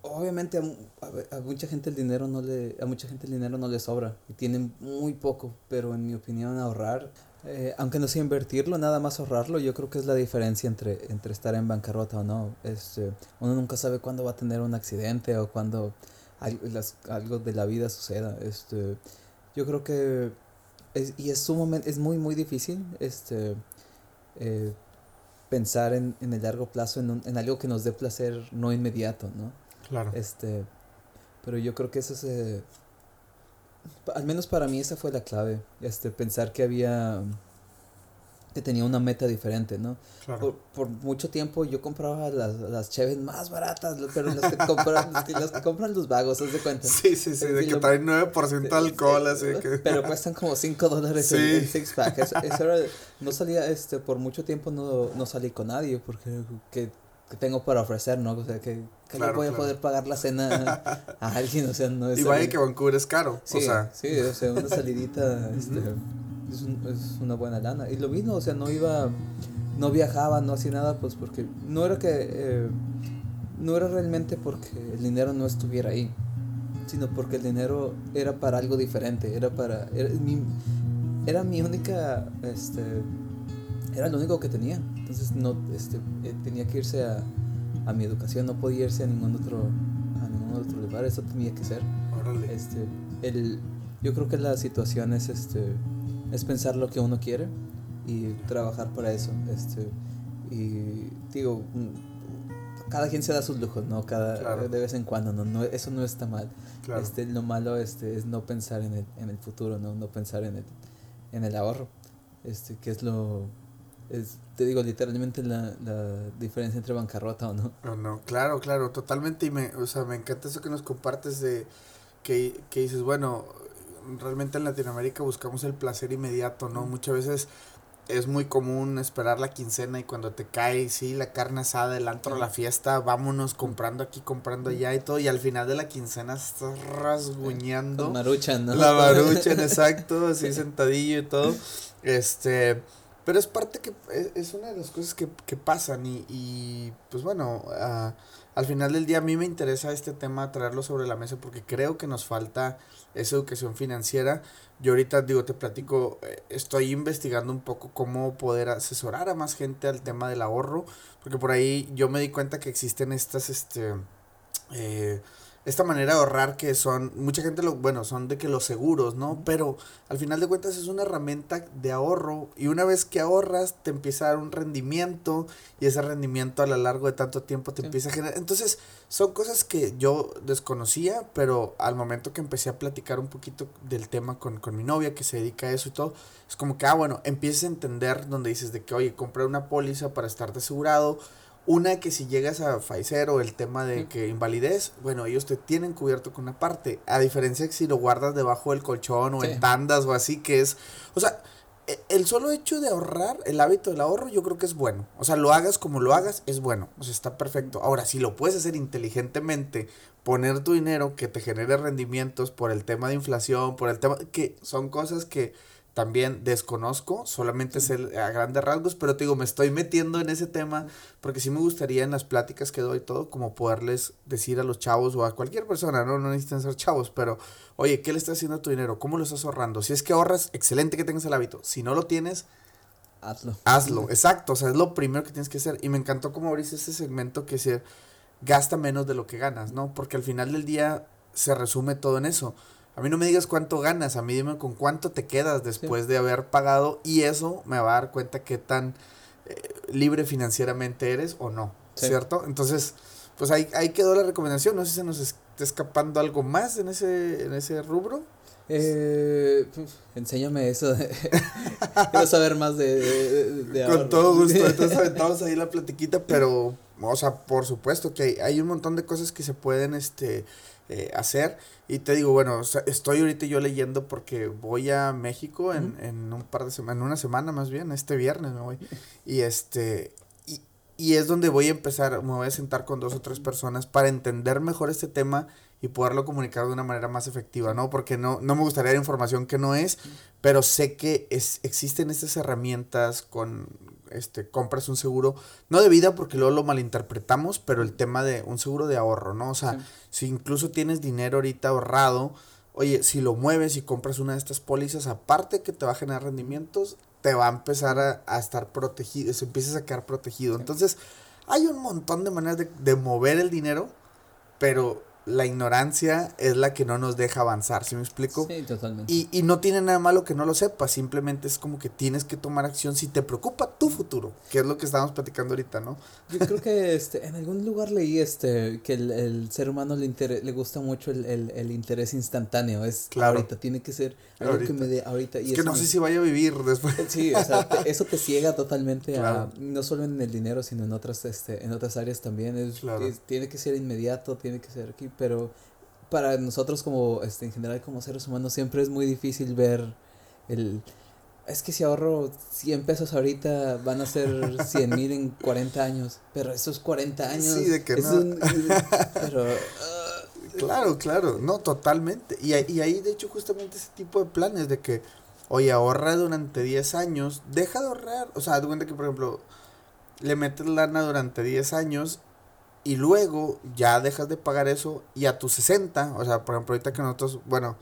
obviamente a, mucha gente el dinero no le a mucha gente el dinero no le sobra y tienen muy poco pero en mi opinión ahorrar eh, aunque no sea invertirlo nada más ahorrarlo yo creo que es la diferencia entre entre estar en bancarrota o no. Este uno nunca sabe cuándo va a tener un accidente o cuándo algo de la vida suceda. Este yo creo que es, y es sumamente, es muy, muy difícil este, eh, pensar en, en, el largo plazo en, en algo que nos dé placer no inmediato, ¿no? Claro. Este, pero yo creo que eso es, al menos para mí esa fue la clave, este, pensar que había que tenía una meta diferente, ¿no? Claro. Por, mucho tiempo yo compraba las, las cheves más baratas, pero las que, compran, las que, compran los vagos, ¿haz de cuenta? Sí, sí, sí, de que traen 9% de alcohol, así que... Pero cuestan como 5 dólares el, six pack. Eso, era, no salía, este, por mucho tiempo no, no salí con nadie, porque que, que tengo para ofrecer, ¿no? O sea, que, que no voy a poder pagar la cena a alguien, o sea, no es... Y vaya que Vancouver es caro, sí, o sea... Sí, o sea, una salidita, este es, es, una buena lana. Y lo mismo, o sea, no iba, no viajaba, no hacía nada, pues porque no era que, eh, no era realmente porque el dinero no estuviera ahí, sino porque el dinero era para algo diferente, era para, era mi, era mi única, este, era lo único que tenía. Entonces no, este, eh, tenía que irse a, a mi educación, no podía irse a ningún otro, a ningún otro lugar, eso tenía que ser. Este, el, yo creo que la situación es, este, es pensar lo que uno quiere y trabajar para eso. Este, y digo, mm, cada quien se da sus lujos, ¿no? Cada, De vez en cuando, ¿no? no eso no está mal. Este, lo malo este, es no pensar en el, en el futuro, ¿no? No pensar en el, en el ahorro. Este, que es lo... Es, te digo literalmente la, la diferencia entre bancarrota o no. No, no, claro, claro, totalmente. Y me, o sea, me encanta eso que nos compartes de que, que dices, bueno, realmente en Latinoamérica buscamos el placer inmediato, ¿no? Muchas veces es muy común esperar la quincena y cuando te cae, sí, la carne asada, el antro, la fiesta, vámonos comprando aquí, comprando allá y todo. Y al final de la quincena estás rasguñando. Con maruchan, ¿no? La maruchan, exacto, así sentadillo y todo. Este, pero es parte que, es, es una de las cosas que, que pasan y, y pues bueno, uh, al final del día a mí me interesa este tema traerlo sobre la mesa porque creo que nos falta esa educación financiera. Yo ahorita digo, te platico, eh, estoy investigando un poco cómo poder asesorar a más gente al tema del ahorro, porque por ahí yo me di cuenta que existen estas, este, eh, esta manera de ahorrar que son, mucha gente lo, bueno, son de que los seguros, ¿no? Pero al final de cuentas es una herramienta de ahorro y una vez que ahorras te empieza a dar un rendimiento y ese rendimiento a lo largo de tanto tiempo te sí. empieza a generar. Entonces son cosas que yo desconocía, pero al momento que empecé a platicar un poquito del tema con, con mi novia que se dedica a eso y todo, es como que, ah, bueno, empiezas a entender donde dices de que, oye, comprar una póliza para estarte asegurado una que si llegas a fallecer o el tema de que invalidez, bueno, ellos te tienen cubierto con una parte. A diferencia de que si lo guardas debajo del colchón o sí. en tandas o así, que es. O sea, el solo hecho de ahorrar, el hábito del ahorro, yo creo que es bueno. O sea, lo hagas como lo hagas, es bueno. O sea, está perfecto. Ahora, si lo puedes hacer inteligentemente, poner tu dinero que te genere rendimientos por el tema de inflación, por el tema. que son cosas que también desconozco, solamente sé a grandes rasgos, pero te digo, me estoy metiendo en ese tema porque sí me gustaría en las pláticas que doy todo, como poderles decir a los chavos o a cualquier persona, no, no necesitan ser chavos, pero oye, ¿qué le estás haciendo a tu dinero? ¿Cómo lo estás ahorrando? Si es que ahorras, excelente que tengas el hábito. Si no lo tienes, hazlo. Hazlo, exacto, o sea, es lo primero que tienes que hacer. Y me encantó cómo abriste este segmento que se gasta menos de lo que ganas, ¿no? Porque al final del día se resume todo en eso a mí no me digas cuánto ganas, a mí dime con cuánto te quedas después sí. de haber pagado y eso me va a dar cuenta qué tan eh, libre financieramente eres o no, sí. ¿cierto? Entonces, pues ahí, ahí quedó la recomendación, no sé si se nos está escapando algo más en ese, en ese rubro. Eh, enséñame eso. Quiero saber más de, de, de Con ahora. todo gusto. Entonces aventamos ahí la platiquita, pero, o sea, por supuesto que hay, hay un montón de cosas que se pueden, este, eh, hacer. Y te digo, bueno, o sea, estoy ahorita yo leyendo porque voy a México en, uh -huh. en un par de semanas, en una semana más bien, este viernes me voy. Y este, y, y es donde voy a empezar, me voy a sentar con dos o tres personas para entender mejor este tema y poderlo comunicar de una manera más efectiva, ¿no? Porque no, no me gustaría dar información que no es, pero sé que es, existen estas herramientas con, este, compras un seguro, no de vida porque luego lo malinterpretamos, pero el tema de un seguro de ahorro, ¿no? O sea, sí. si incluso tienes dinero ahorita ahorrado, oye, si lo mueves y compras una de estas pólizas, aparte que te va a generar rendimientos, te va a empezar a, a estar protegido, se empiezas a quedar protegido. Sí. Entonces, hay un montón de maneras de, de mover el dinero, pero la ignorancia es la que no nos deja avanzar, ¿sí me explico? Sí, totalmente. Y, y no tiene nada malo que no lo sepas, simplemente es como que tienes que tomar acción si te preocupa tu futuro, que es lo que estábamos platicando ahorita, ¿no? Yo creo que este, en algún lugar leí este que el, el ser humano le, inter le gusta mucho el, el, el, interés instantáneo, es claro. ahorita, tiene que ser algo ahorita. que me dé ahorita. Y es que no me... sé si vaya a vivir después. Sí, o sea, te, eso te ciega totalmente claro. a, no solo en el dinero, sino en otras, este, en otras áreas también, es, claro. es, tiene que ser inmediato, tiene que ser aquí, pero para nosotros como este en general como seres humanos siempre es muy difícil ver el es que si ahorro 100 pesos ahorita van a ser 100 mil en 40 años pero esos 40 años sí de que es no. un, pero uh, claro claro no totalmente. Y, y ahí de hecho justamente ese tipo de planes de que oye ahorra durante 10 años deja de ahorrar. O sea de cuenta que por ejemplo le metes lana durante 10 años y luego ya dejas de pagar eso y a tus 60, o sea, por ejemplo, ahorita que nosotros, bueno,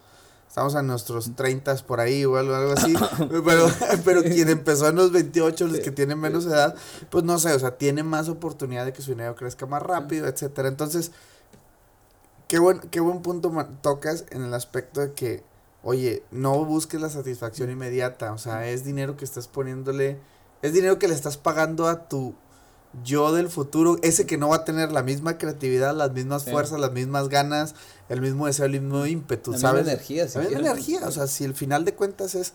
estamos a nuestros 30 por ahí o algo, algo así, pero, pero quien empezó en los 28, los que tienen menos edad, pues no sé, o sea, tiene más oportunidad de que su dinero crezca más rápido, etcétera. Entonces, qué buen, qué buen punto tocas en el aspecto de que, oye, no busques la satisfacción inmediata, o sea, es dinero que estás poniéndole, es dinero que le estás pagando a tu yo del futuro, ese que no va a tener la misma creatividad, las mismas sí. fuerzas, las mismas ganas, el mismo deseo, el mismo ímpetu, la ¿sabes? Misma energía, si la misma energía, o sea, si el final de cuentas es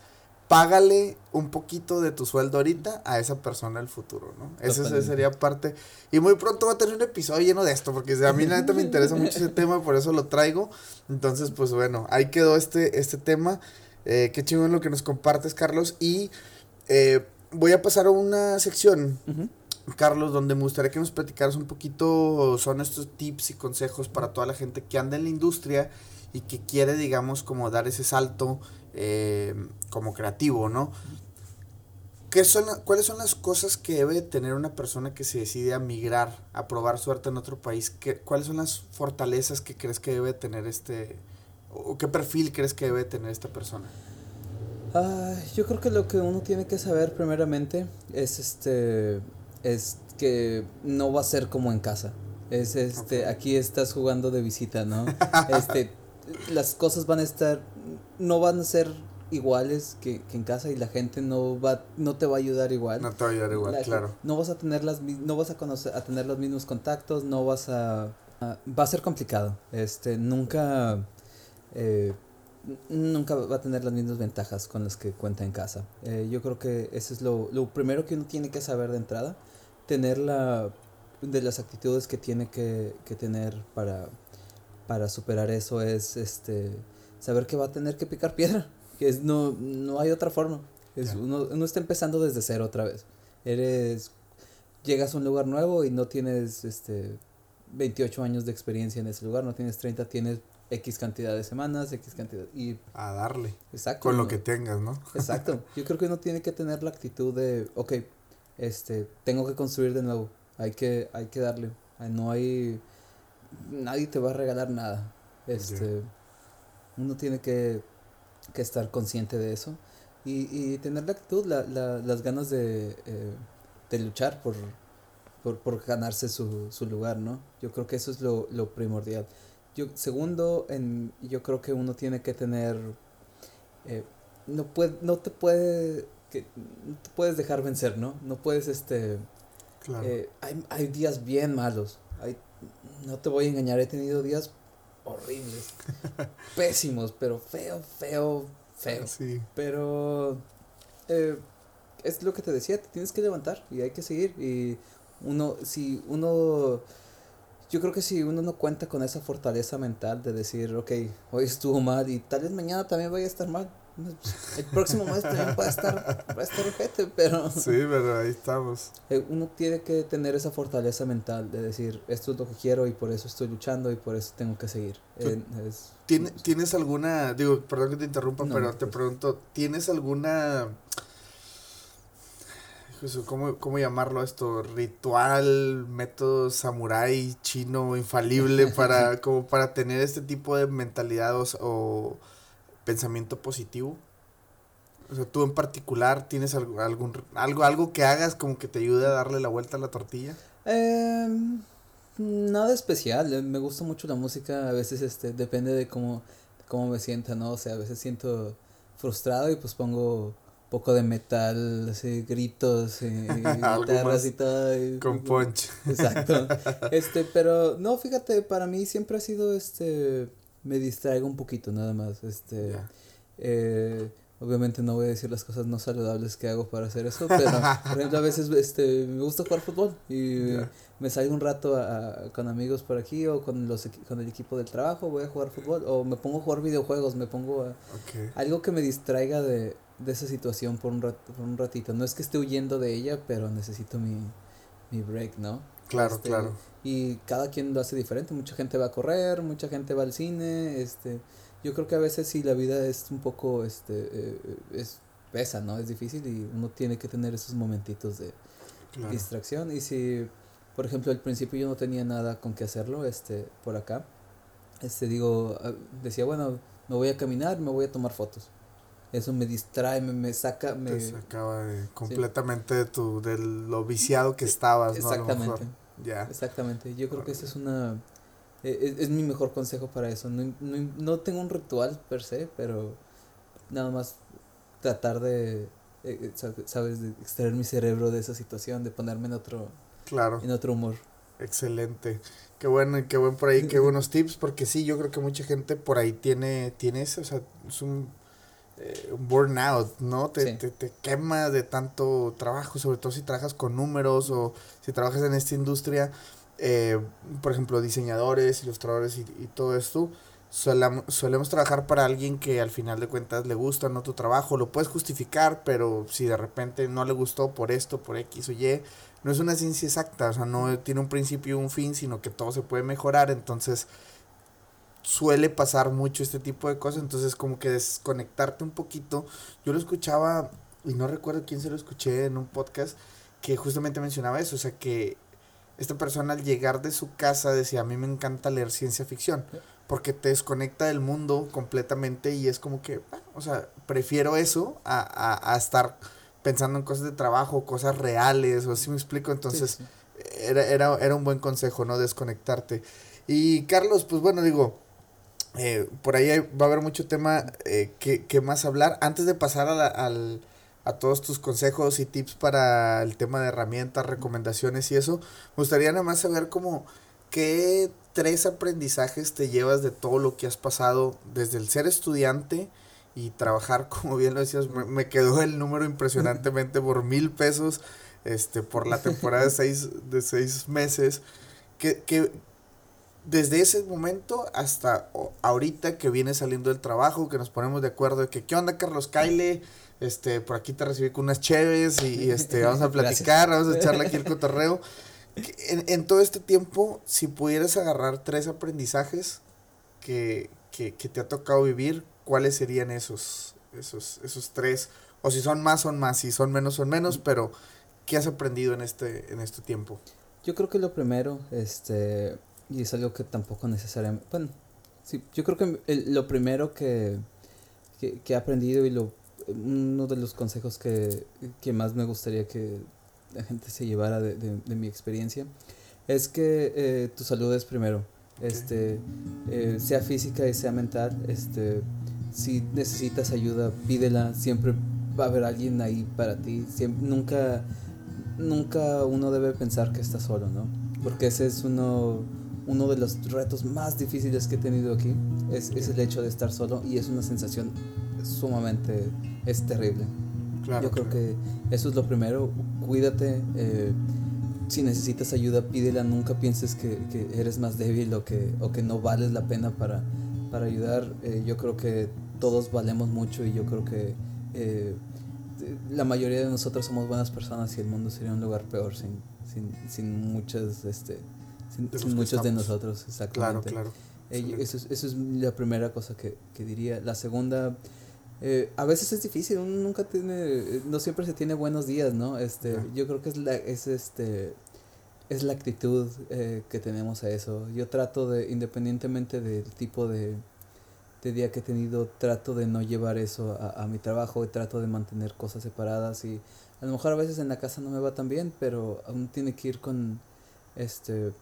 págale un poquito de tu sueldo ahorita a esa persona del futuro, ¿no? Ese, sería parte. Y muy pronto va a tener un episodio lleno de esto, porque a mí la neta me interesa mucho ese tema, por eso lo traigo. Entonces, pues bueno, ahí quedó este, este tema. Eh, qué chingón lo que nos compartes, Carlos. Y eh, voy a pasar a una sección, Carlos, donde me gustaría que nos platicaras un poquito, son estos tips y consejos para toda la gente que anda en la industria y que quiere, digamos, como dar ese salto eh, como creativo, ¿no? ¿Qué son, ¿Cuáles son las cosas que debe tener una persona que se decide a migrar, a probar suerte en otro país? ¿Qué, ¿Cuáles son las fortalezas que crees que debe tener este, o qué perfil crees que debe tener esta persona? Ah, yo creo que lo que uno tiene que saber primeramente es este, es que no va a ser como en casa. Es este, aquí estás jugando de visita, ¿no? este, las cosas van a estar, no van a ser iguales que, en casa y la gente no va no te va a ayudar igual. No te va a ayudar igual, claro. No vas a tener las no vas a conocer a tener los mismos contactos, no vas a, va a ser complicado. Este, nunca eh, nunca va a tener las mismas ventajas con las que cuenta en casa. Eh, yo creo que eso es lo, lo primero que uno tiene que saber de entrada, tener la de las actitudes que tiene que, que tener para para superar eso es este saber que va a tener que picar piedra que es, no, no hay otra forma. Es, uno, uno está empezando desde cero otra vez. Eres, llegas a un lugar nuevo y no tienes este 28 años de experiencia en ese lugar, no tienes 30, tienes X cantidad de semanas, X cantidad y a darle. Exacto. Con lo que tengas, ¿no? Exacto. Yo creo que uno tiene que tener la actitud de, ok, este, tengo que construir de nuevo. Hay que hay que darle. No hay nadie te va a regalar nada. Este, uno tiene que que estar consciente de eso y, y tener la actitud, la, la, las ganas de, eh, de luchar por, por, por ganarse su, su, lugar, ¿no? Yo creo que eso es lo, lo primordial. Yo, segundo, en, yo creo que uno tiene que tener, eh, no, puede, no te puede, que, no te puedes dejar vencer, ¿no? No puedes, este, claro. eh, hay, hay días bien malos, hay, no te voy a engañar, he tenido días horribles, pésimos, pero feo, feo, feo. Sí. Pero eh, es lo que te decía, te tienes que levantar y hay que seguir. Y uno, si uno, yo creo que si uno no cuenta con esa fortaleza mental de decir, ok, hoy estuvo mal y tal vez mañana también vaya a estar mal, el próximo mes también va a estar, va a estar ojete, pero... Sí, pero ahí estamos. Eh, uno tiene que tener esa fortaleza mental de decir, esto es lo que quiero y por eso estoy luchando y por eso tengo que seguir. Eh, ¿Tienes alguna, digo, perdón que te interrumpa, pero te pregunto, ¿tienes alguna... ¿Cómo, ¿Cómo llamarlo esto? Ritual, método samurái chino infalible para, como para tener este tipo de mentalidad o pensamiento positivo? O sea, tú en particular tienes algo, algún, algo, algo que hagas como que te ayude a darle la vuelta a la tortilla? Eh, nada especial, eh, me gusta mucho la música, a veces este, depende de cómo, cómo me sienta, ¿no? O sea, a veces siento frustrado y pues pongo poco de metal, así, gritos y, guitarras y todo. con punch. Exacto. Este, pero no, fíjate, para mí siempre ha sido este me distraigo un poquito nada más. Este, eh, obviamente no voy a decir las cosas no saludables que hago para hacer eso, pero por ejemplo a veces este, me gusta jugar fútbol y me salgo un rato a, con amigos por aquí o con, los, con el equipo del trabajo, voy a jugar fútbol o me pongo a jugar videojuegos, me pongo a, algo que me distraiga de, de esa situación por un, rato, por un ratito. No es que esté huyendo de ella, pero necesito mi, mi break, ¿no? Claro, este, claro. Y cada quien lo hace diferente. Mucha gente va a correr, mucha gente va al cine. Este, yo creo que a veces sí la vida es un poco, este, eh, es pesa, ¿no? Es difícil y uno tiene que tener esos momentitos de distracción. Y si, por ejemplo, al principio yo no tenía nada con qué hacerlo, este, por acá, este, digo, ah, decía, bueno, me voy a caminar, me voy a tomar fotos eso me distrae, me, me saca, me... Te sacaba completamente de, tu, de lo viciado que estabas, Exactamente. Ya. Exactamente. Yo creo que esa es una... E, e, es, mi mejor consejo para eso. No, no, no, tengo un ritual per se, pero nada más tratar de, eh, sabes, de extraer mi cerebro de esa situación, de ponerme en otro, claro. en otro humor. Excelente. Qué bueno, qué buen por ahí, qué buenos tips, porque sí, yo creo que mucha gente por ahí tiene, tiene eso, o sea, es un eh, burnout, ¿no? Te, te, te, quema de tanto trabajo, sobre todo si trabajas con números o si trabajas en esta industria, eh, por ejemplo, diseñadores, ilustradores y, y todo esto, solemos trabajar para alguien que al final de cuentas le gusta no tu trabajo, lo puedes justificar, pero si de repente no le gustó por esto, por X o Y, no es una ciencia exacta, o sea, no tiene un principio y un fin, sino que todo se puede mejorar, entonces suele pasar mucho este tipo de cosas, entonces como que desconectarte un poquito, yo lo escuchaba y no recuerdo quién se lo escuché en un podcast que justamente mencionaba eso, o sea que esta persona al llegar de su casa decía, a mí me encanta leer ciencia ficción, porque te desconecta del mundo completamente y es como que, o sea, prefiero eso a, a, a, estar pensando en cosas de trabajo, cosas reales, o así me explico, entonces Era, era, era un buen consejo, ¿no? Desconectarte. Y Carlos, pues bueno, digo, eh, por ahí va a haber mucho tema eh, que, que, más hablar. Antes de pasar a, la, al, a todos tus consejos y tips para el tema de herramientas, recomendaciones y eso, me gustaría nada más saber cómo, qué tres aprendizajes te llevas de todo lo que has pasado desde el ser estudiante y trabajar, como bien lo decías, me, me quedó el número impresionantemente por mil pesos este, por la temporada de seis, de seis meses. Que desde ese momento hasta ahorita que viene saliendo del trabajo, que nos ponemos de acuerdo de que, ¿qué onda, Carlos Kyle? Este, por aquí te recibí con unas cheves y, y este, vamos a platicar, vamos a echarle aquí el cotorreo. En, en, todo este tiempo, si pudieras agarrar tres aprendizajes que, que, que, te ha tocado vivir, ¿cuáles serían esos, esos, esos tres? O si son más, son más, si son menos, son menos, pero ¿qué has aprendido en este, en este tiempo? Yo creo que lo primero, este, y es algo que tampoco necesariamente, bueno, sí, yo creo que el, lo primero que, que, que, he aprendido y lo, uno de los consejos que, que más me gustaría que la gente se llevara de, de, de mi experiencia es que eh, tu salud es primero, este, eh, sea física y sea mental, este, si necesitas ayuda, pídela, siempre va a haber alguien ahí para ti, siempre, nunca, nunca uno debe pensar que está solo, ¿no? Porque ese es uno uno de los retos más difíciles que he tenido aquí es, es, el hecho de estar solo y es una sensación sumamente es terrible. Claro, yo creo claro. que eso es lo primero. Cuídate eh, si necesitas ayuda pídela nunca pienses que, que, eres más débil o que, o que no vales la pena para, para ayudar. Eh, yo creo que todos valemos mucho y yo creo que eh, la mayoría de nosotros somos buenas personas y el mundo sería un lugar peor sin, sin, sin muchas este, sin, sin muchos de nosotros, exactamente. Claro, claro. Eh, eso, es, eso es la primera cosa que, que diría. La segunda, eh, a veces es difícil, uno nunca tiene, no siempre se tiene buenos días, ¿no? Este. Yo creo que es la, es este, es la actitud eh, que tenemos a eso. Yo trato de, independientemente del tipo de, de día que he tenido, trato de no llevar eso a, a mi trabajo y trato de mantener cosas separadas y a lo mejor a veces en la casa no me va tan bien, pero aún tiene que ir con, este,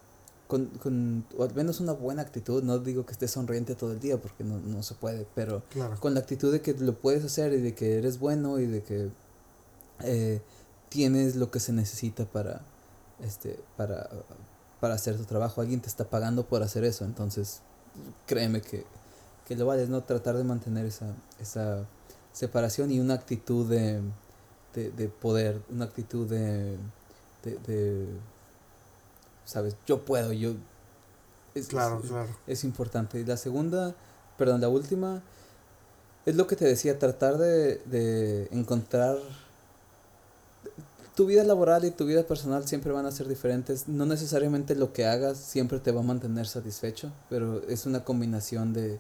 con, con o al menos una buena actitud, no digo que estés sonriente todo el día porque no, no se puede, pero claro. con la actitud de que lo puedes hacer y de que eres bueno y de que eh, tienes lo que se necesita para, este, para, para hacer tu trabajo, alguien te está pagando por hacer eso, entonces créeme que, que lo vales, ¿no? Tratar de mantener esa, esa separación y una actitud de, de, de poder, una actitud de, de, de sabes, yo puedo, yo... Es, claro, es, claro. Es importante. Y la segunda, perdón, la última, es lo que te decía, tratar de, de encontrar... Tu vida laboral y tu vida personal siempre van a ser diferentes. No necesariamente lo que hagas siempre te va a mantener satisfecho, pero es una combinación de,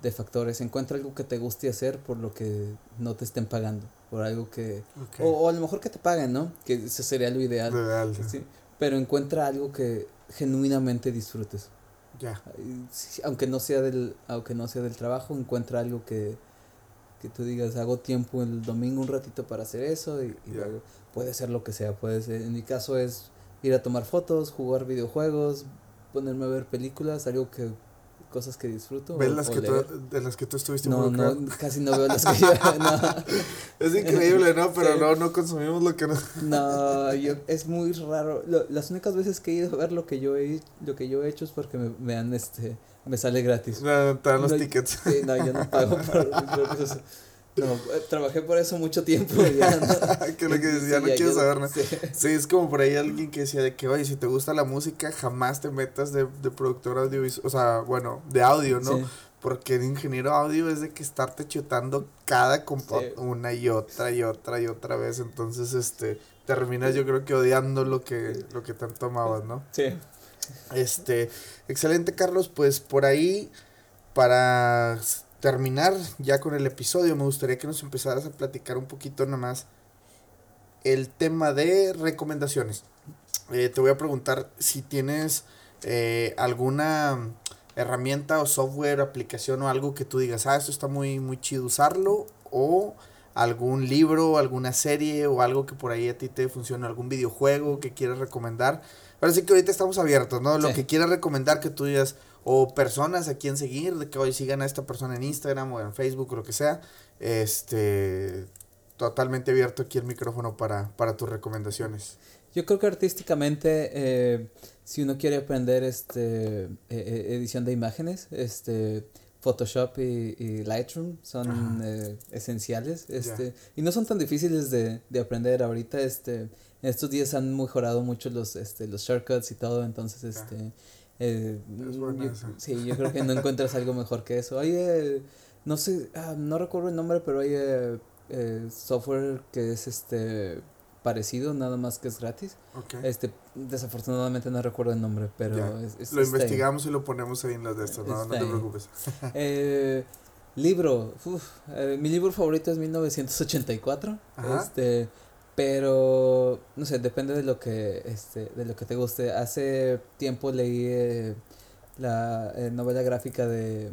de factores. Encuentra algo que te guste hacer por lo que no te estén pagando. Por algo que... Okay. O, o, a lo mejor que te paguen, ¿no? Que eso sería lo ideal. Lo ideal ¿sí? Pero encuentra algo que genuinamente disfrutes. Ya. Aunque no sea del aunque no sea del trabajo, encuentra algo que que tú digas, hago tiempo el domingo un ratito para hacer eso y, y yeah. luego puede ser lo que sea, puede ser, en mi caso es ir a tomar fotos, jugar videojuegos, ponerme a ver películas, algo que cosas que disfruto. ¿Ves las que tú, de las que tú estuviste No, no, casi no veo las que yo, no. Es increíble, ¿no? Pero sí. no, no consumimos lo que no. No, yo, es muy raro. Lo, las únicas veces que he ido a ver lo que yo he, lo que yo he hecho es porque me, me dan este, me sale gratis. No, te dan los no, tickets. Sí, no, yo no pago. No, trabajé por eso mucho tiempo. Ya no, que lo que decía, sí, no ya, quiero saber nada. Sí. sí. es como por ahí alguien que decía de que, oye, si te gusta la música, jamás te metas de, de productor audiovisual, o sea, bueno, de audio, ¿no? Sí. Porque el ingeniero audio es de que estarte chutando cada compa una y otra y otra y otra vez. Entonces, este, terminas yo creo que odiando lo que, lo que tanto amabas, ¿no? Sí. Este, excelente Carlos, pues por ahí, para terminar ya con el episodio, me gustaría que nos empezaras a platicar un poquito nada más el tema de recomendaciones. Eh, te voy a preguntar si tienes eh, alguna herramienta o software, aplicación o algo que tú digas, ah, esto está muy, muy chido usarlo, o algún libro, alguna serie o algo que por ahí a ti te funcione, algún videojuego que quieras recomendar. Ahora sí que ahorita estamos abiertos, ¿no? Lo que quieras recomendar que tú digas, o personas a quien seguir, de que hoy sigan a esta persona en Instagram o en Facebook o lo que sea, este, totalmente abierto aquí el micrófono para, para tus recomendaciones. Yo creo que artísticamente, eh, si uno quiere aprender este, e, e, edición de imágenes, este, Photoshop y, Lightroom son eh, esenciales este, y no son tan difíciles de, de, aprender ahorita. Este, en estos días han mejorado mucho los, este, los shortcuts y todo, entonces este, eh, sí, yo creo que no encuentras algo mejor que eso. Hay, eh, no sé, ah, no recuerdo el nombre, pero hay software que es este parecido, nada más que es gratis. Este, desafortunadamente no recuerdo el nombre, pero es, Lo investigamos y lo ponemos ahí en las de estas, no, no te preocupes. eh, libro, eh, mi libro favorito es 1984. Este, pero no sé, depende de lo que este de lo que te guste. Hace tiempo leí eh, la eh, novela gráfica de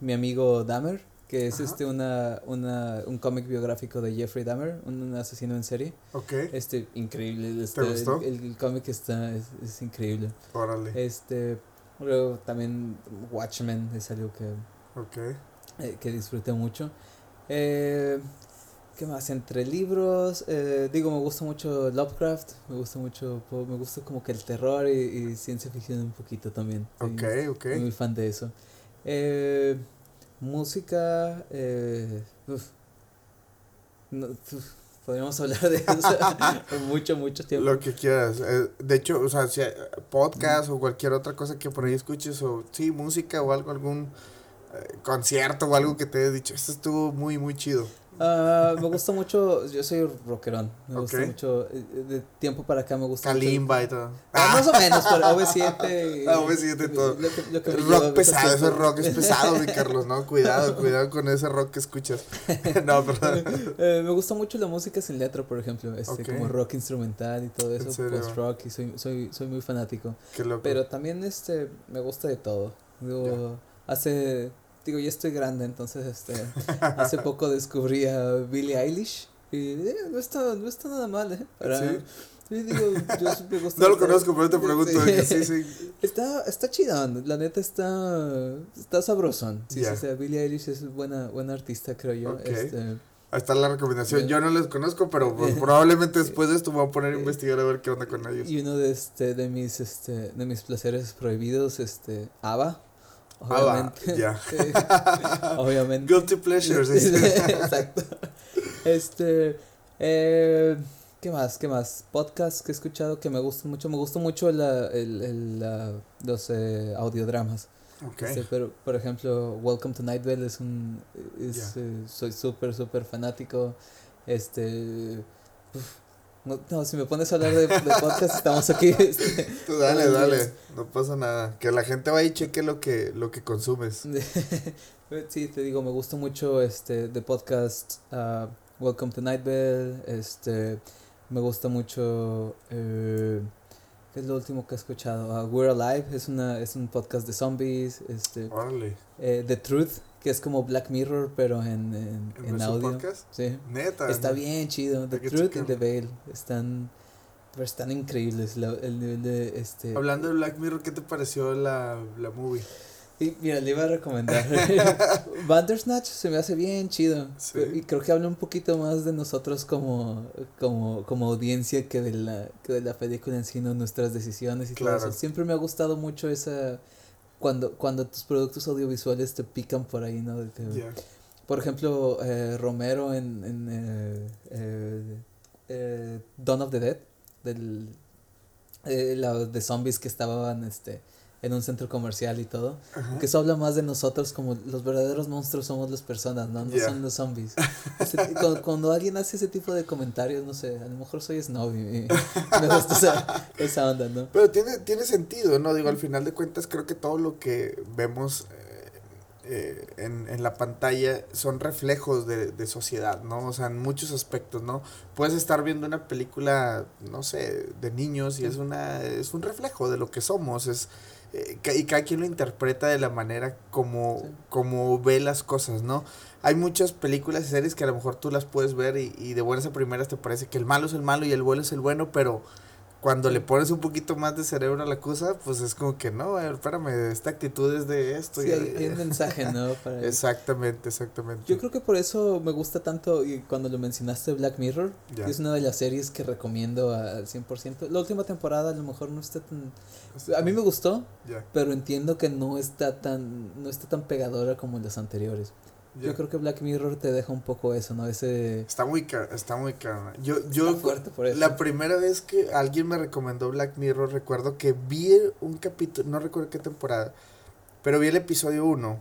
mi amigo Dahmer que es este una, una, un cómic biográfico de Jeffrey Dahmer, un, asesino en serie. Ok. Este, increíble. Este, El, cómic está, es, es, increíble. Órale. Este, luego también Watchmen es algo que, okay. Eh, que disfruté mucho. Eh, ¿Qué más? Entre libros, eh, digo, me gusta mucho Lovecraft, me gusta mucho, me gusta como que el terror y, y ciencia ficción un poquito también. Ok, ok. Soy muy fan de eso. Eh, Música, eh, podríamos hablar de eso mucho, mucho tiempo. Lo que quieras. Eh, de hecho, o sea, si podcast o cualquier otra cosa que por ahí escuches, o sí, música o algo, algún eh, concierto o algo que te haya dicho, esto estuvo muy, muy chido. Uh, me gusta mucho, yo soy rockerón, me gusta mucho, eh, de tiempo para acá me gusta Kalimba y todo. Ah, más o menos, pero OV7. Ah, OV7 y todo. rock pesado, ese rock es pesado, mi Carlos, ¿no? Cuidado, cuidado con ese rock que escuchas. no, perdón. Eh, me gusta mucho la música sin letra, por ejemplo, este, como rock instrumental y todo eso, post-rock, y soy, soy, soy muy fanático. Qué loco. Pero también este, me gusta de todo. Digo, hace digo, ya estoy grande, entonces este, hace poco descubrí a Billie Eilish y eh, no, está, no está nada mal, ¿eh? Para, ¿Sí? digo, yo me gusta no lo conozco, pero te pregunto. Sí, sí. Está, está chidón, la neta está, está sabrosón. Sí, sí, sí, Billie Eilish es buena, buena artista, creo yo. Este, Ahí está la recomendación. Yo no les conozco, pero pues, probablemente después de esto me voy a poner a investigar a ver qué onda con ellos. Y uno de este de mis este de mis placeres prohibidos, este ABBA. Obviamente. ya. Obviamente. Guilty pleasures. Exacto. Este. Eh, ¿Qué más? ¿Qué más? Podcast que he escuchado que me gustan mucho. Me gustan mucho la, el, los eh, audiodramas. Okay. Este, pero, por ejemplo, Welcome to Night Vale es un. Es, eh, soy súper, súper fanático. Este. No, no, si me pones a hablar de, de podcast, estamos aquí. Este, Tú dale, dale, no pasa nada. Que la gente vaya y cheque lo que, lo que consumes. sí, te digo, me gusta mucho este de podcast uh, Welcome to Night Bell, este, me gusta mucho, eh, ¿qué es lo último que he escuchado? Uh, We're Alive, es, una, es un podcast de zombies, este, eh, The Truth, que es como Black Mirror, pero en, en, ¿En, audio. Podcast? Sí. Neta. Está bien chido. The Truth y The Veil están, están increíbles. el nivel de este. Hablando de Black Mirror, ¿qué te pareció la, la movie? Y mira, le iba a recomendar. Bandersnatch se me hace bien chido. Y creo que habla un poquito más de nosotros como, como, como audiencia que de la, que de la película en sí, nuestras decisiones y todo eso. Siempre me ha gustado mucho esa cuando, cuando tus productos audiovisuales te pican por ahí, ¿no? Por ejemplo, eh, Romero en, en eh, eh, eh Dawn of the Dead, del, la, de zombies que estaban este, en un centro comercial y todo. Que eso habla más de nosotros como los verdaderos monstruos somos las personas, no, no son los zombies. cuando, alguien hace ese tipo de comentarios, no sé, a lo mejor soy snob y, me gusta esa, onda, ¿no? Pero tiene, tiene sentido, ¿no? Digo, al final de cuentas creo que todo lo que vemos eh, en, en, la pantalla son reflejos de, de, sociedad, ¿no? O sea, en muchos aspectos, ¿no? Puedes estar viendo una película, no sé, de niños y es una es un reflejo de lo que somos, es eh, y cada quien lo interpreta de la manera como, como ve las cosas, ¿no? Hay muchas películas y series que a lo mejor tú las puedes ver y, y de buenas a primeras te parece que el malo es el malo y el bueno es el bueno, pero cuando le pones un poquito más de cerebro a la cosa, pues es como que no, espérame, esta actitud es de esto. Sí, hay, un mensaje, ¿no? exactamente, exactamente. Yo creo que por eso me gusta tanto, y cuando lo mencionaste, Black Mirror, es una de las series que recomiendo al 100%. La última temporada a lo mejor no está tan... A mí me gustó, pero entiendo que no está tan, no está tan pegadora como las anteriores. Yo creo que Black Mirror te deja un poco eso, ¿no? Ese... Está muy está muy caro. Yo, yo, fuerte por eso. La primera vez que alguien me recomendó Black Mirror, recuerdo que vi un capítulo, no recuerdo qué temporada, pero vi el episodio 1,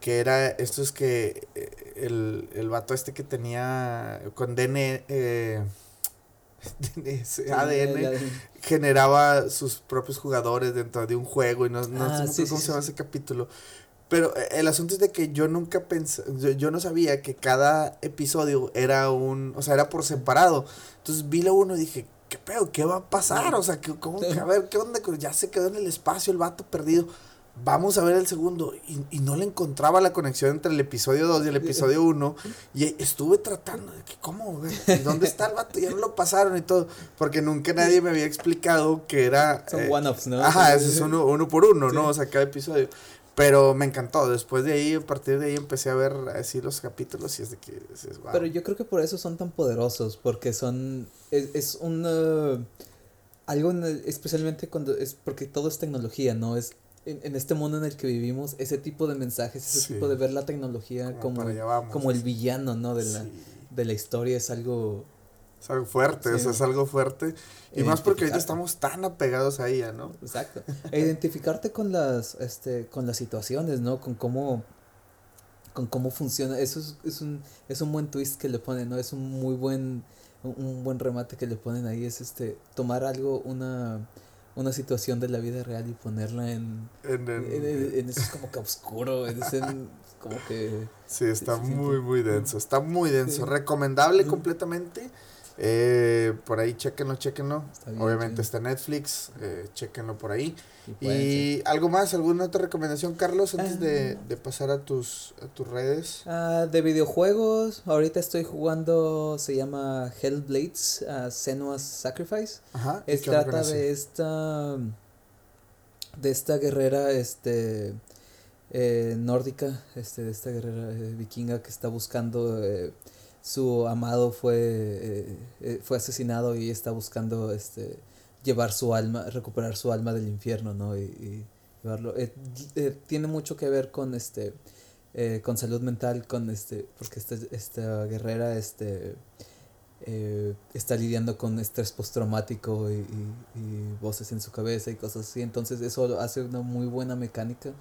que era, esto es que eh, el, el vato este que tenía con DN, eh, ADN, generaba sus propios jugadores dentro de un juego y no, no ah, sé cómo se llama ese capítulo. Pero eh, el asunto es de que yo nunca pensé, yo, no sabía que cada episodio era un, o sea, era por separado. Entonces vi la uno y dije, ¿qué pedo? ¿Qué va a pasar? O sea, ¿cómo, a ver, ¿qué onda? Ya se quedó en el espacio el vato perdido. Vamos a ver el segundo. Y, y no le encontraba la conexión entre el episodio 2 y el episodio 1. Y estuve tratando de que, ¿cómo? ¿Dónde está el vato? Ya no lo pasaron y todo. Porque nunca nadie me había explicado que era. Son eh, one-offs, ¿no? Ajá, ese es uno, uno por uno, ¿no? O sea, cada episodio. Pero me encantó. Después de ahí, a partir de ahí empecé a ver así los capítulos y es de que Pero yo creo que por eso son tan poderosos, porque son es, es algo especialmente cuando es porque todo es tecnología, ¿no? Es en, este mundo en el que vivimos, ese tipo de mensajes, ese tipo de ver la tecnología como, como, el villano, ¿no? De la, de la historia es algo es algo fuerte, eso es algo fuerte. Y más porque ahorita estamos tan apegados a ella, ¿no? Exacto. E identificarte con las, este, con las situaciones, ¿no? Con cómo, con cómo funciona. Eso es, es, un, es un buen twist que le ponen, ¿no? Es un muy buen, un, buen remate que le ponen ahí. Es este, tomar algo, una, una situación de la vida real y ponerla en, en, en, eso es como que oscuro, en ese, como que... Sí, está muy, muy denso, está muy denso. Recomendable completamente. Eh, por ahí chequenlo, chequenlo. Obviamente está Netflix, eh, chequenlo por ahí. Y, algo más, alguna otra recomendación, Carlos, antes de, ah. de, pasar a tus, a tus redes. Ah, de videojuegos, ahorita estoy jugando, se llama Hellblades, uh, Senua's Sacrifice. Ajá. Es, trata de esta, de esta guerrera, este, eh, nórdica, este, de esta guerrera eh, vikinga que está buscando eh, su amado fue, eh, eh, fue asesinado y está buscando este, llevar su alma, recuperar su alma del infierno, ¿no? Y, llevarlo. Eh, tiene mucho que ver con este con salud mental, con este, porque esta, esta guerrera este, está lidiando con estrés postraumático y, y, voces en su cabeza y cosas así. Entonces eso hace una muy buena mecánica.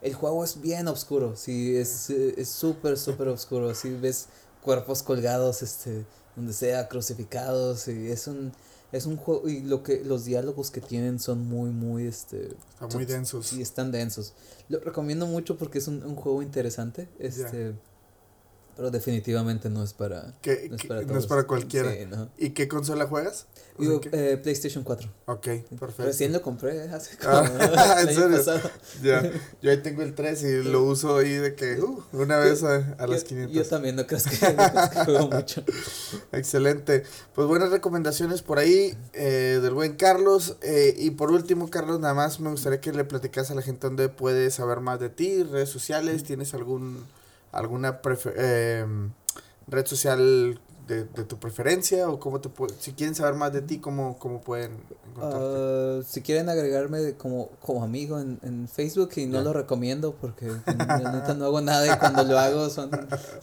El juego es bien oscuro, sí, es súper, es súper oscuro. Si ves cuerpos colgados, este, donde sea, crucificados, y es un, es un juego, y lo que, los diálogos que tienen son muy, muy, este... muy densos. Sí, están densos. Lo recomiendo mucho porque es un, un juego interesante, este pero definitivamente no es para. no, es para, no es para cualquiera. Sí, ¿no? ¿Y qué consola juegas? Yo, eh, PlayStation 4. Ok, perfecto. Recién lo compré hace como. Ah, ¿En serio? Ya. Yo ahí tengo el 3 y lo uso ahí de que. Uh, una vez a, a las 500. Yo también no creo que, no juego mucho. Excelente. Pues buenas recomendaciones por ahí eh, del buen Carlos. Eh, y por último, Carlos, nada más me gustaría que le platicas a la gente dónde puede saber más de ti, redes sociales. ¿Tienes algún alguna eh, red social de, de tu preferencia o cómo te si quieren saber más de ti, cómo, cómo pueden encontrarte. Ah, si quieren agregarme como, como amigo en, en Facebook y no lo recomiendo porque la neta no hago nada y cuando lo hago son,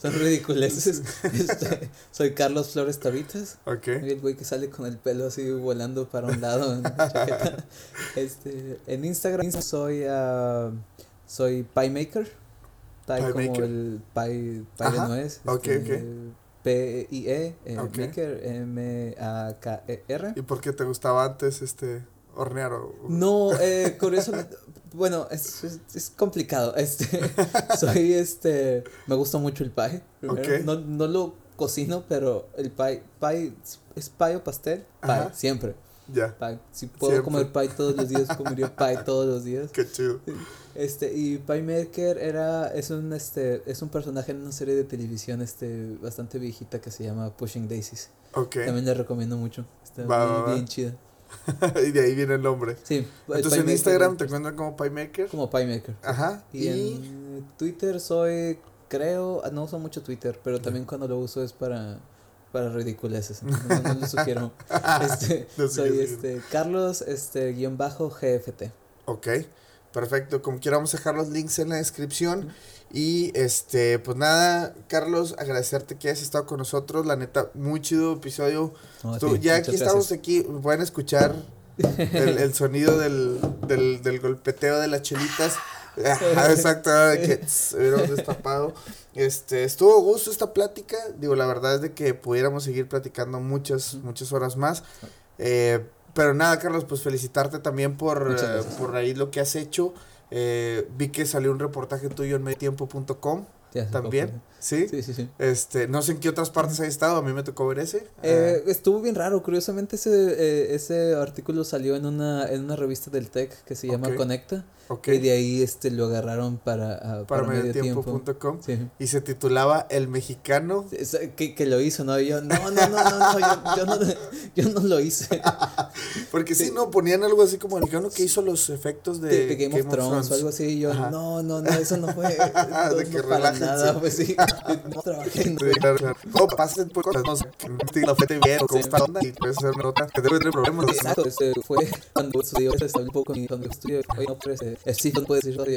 son ridiculeces. Este, soy Carlos Flores Tabitas. ok. Soy el güey que sale con el pelo así volando para un lado en. Este, en Instagram soy ah, soy Pie Maker. Pie Pie como Maker. el pie, pie de nuez. ok, este, P-I-E, eh, Ok. Maker, M-A-K-E-R. ¿Y por qué te gustaba antes este hornear o No, eh, curiosamente, bueno, es, es, es complicado. Este, soy este, me gusta mucho el pie. primero. Ok. No, no lo cocino, pero el pie, pie, es pie o pastel, pie, Ajá. siempre. ya? Pie. Si puedo Siempre. comer pie todos los días, comería pie todos los días. Qué chido. Este, y Pie Maker era, es un, este, es un personaje en una serie de televisión, este, bastante viejita que se llama Pushing Daisies. También le recomiendo mucho. Está Va, muy va, va. bien chida. y de ahí viene el nombre. Sí. Entonces Pie en Maker Instagram es te encuentran como Pie Maker. Como Pie Maker. Ajá. Y, Y, en Twitter soy, creo, no uso mucho Twitter, pero también cuando lo uso es para, para ridiculeces. No, no lo sugiero. Este, No soy este, Carlos, este, guion bajo GFT. Ok. Perfecto. Como quiera vamos a dejar los links en la descripción. Y este, pues nada, Carlos, agradecerte que hayas estado con nosotros. La neta, muy chido episodio. No, Tú- ya aquí estamos aquí, pueden escuchar el, el sonido del, del, del golpeteo de las chelitas. Ajá, Exacto, de que hubiéramos destapado. Este, estuvo gusto esta plática. Digo, la verdad es de que pudiéramos seguir platicando muchas, muchas horas más. Eh, pero nada, Carlos, pues felicitarte también por, eh, por ahí lo que has hecho. Eh, vi que salió un reportaje tuyo en se también. ¿Sí? Sí, sí, sí. Este, no sé en qué otras partes has estado, a mí me tocó ver ese. Eh, estuvo bien raro, curiosamente ese, eh, ese artículo salió en una, en una revista del TEC que se llama. Conecta Ah, ok. y de ahí este lo agarraron para, ah, para para medio tiempo. mediotiempo.com Sí. y se titulaba El Mexicano. Es- Que, que lo hizo, ¿no? Y yo, no, no, no, no, no, yo, yo no, yo no lo hice. Porque sí, Sí. no, ponían algo así como el mexicano que hizo los efectos de, De, de Game, of Thrones o algo así. Y yo, Ajá. no, no, no, eso no fue. De no que para nada, pues sí. No trabajé en Sí, claro, claro. No, pasen por cosas, no sé, la fete bien, cómo está onda, y puedes hacer una nota que debe tener problemas. Exacto, ese fue cuando sucedió eso, estaba un poco cuando estudio, oye, no, pero ese, el no puedes decir,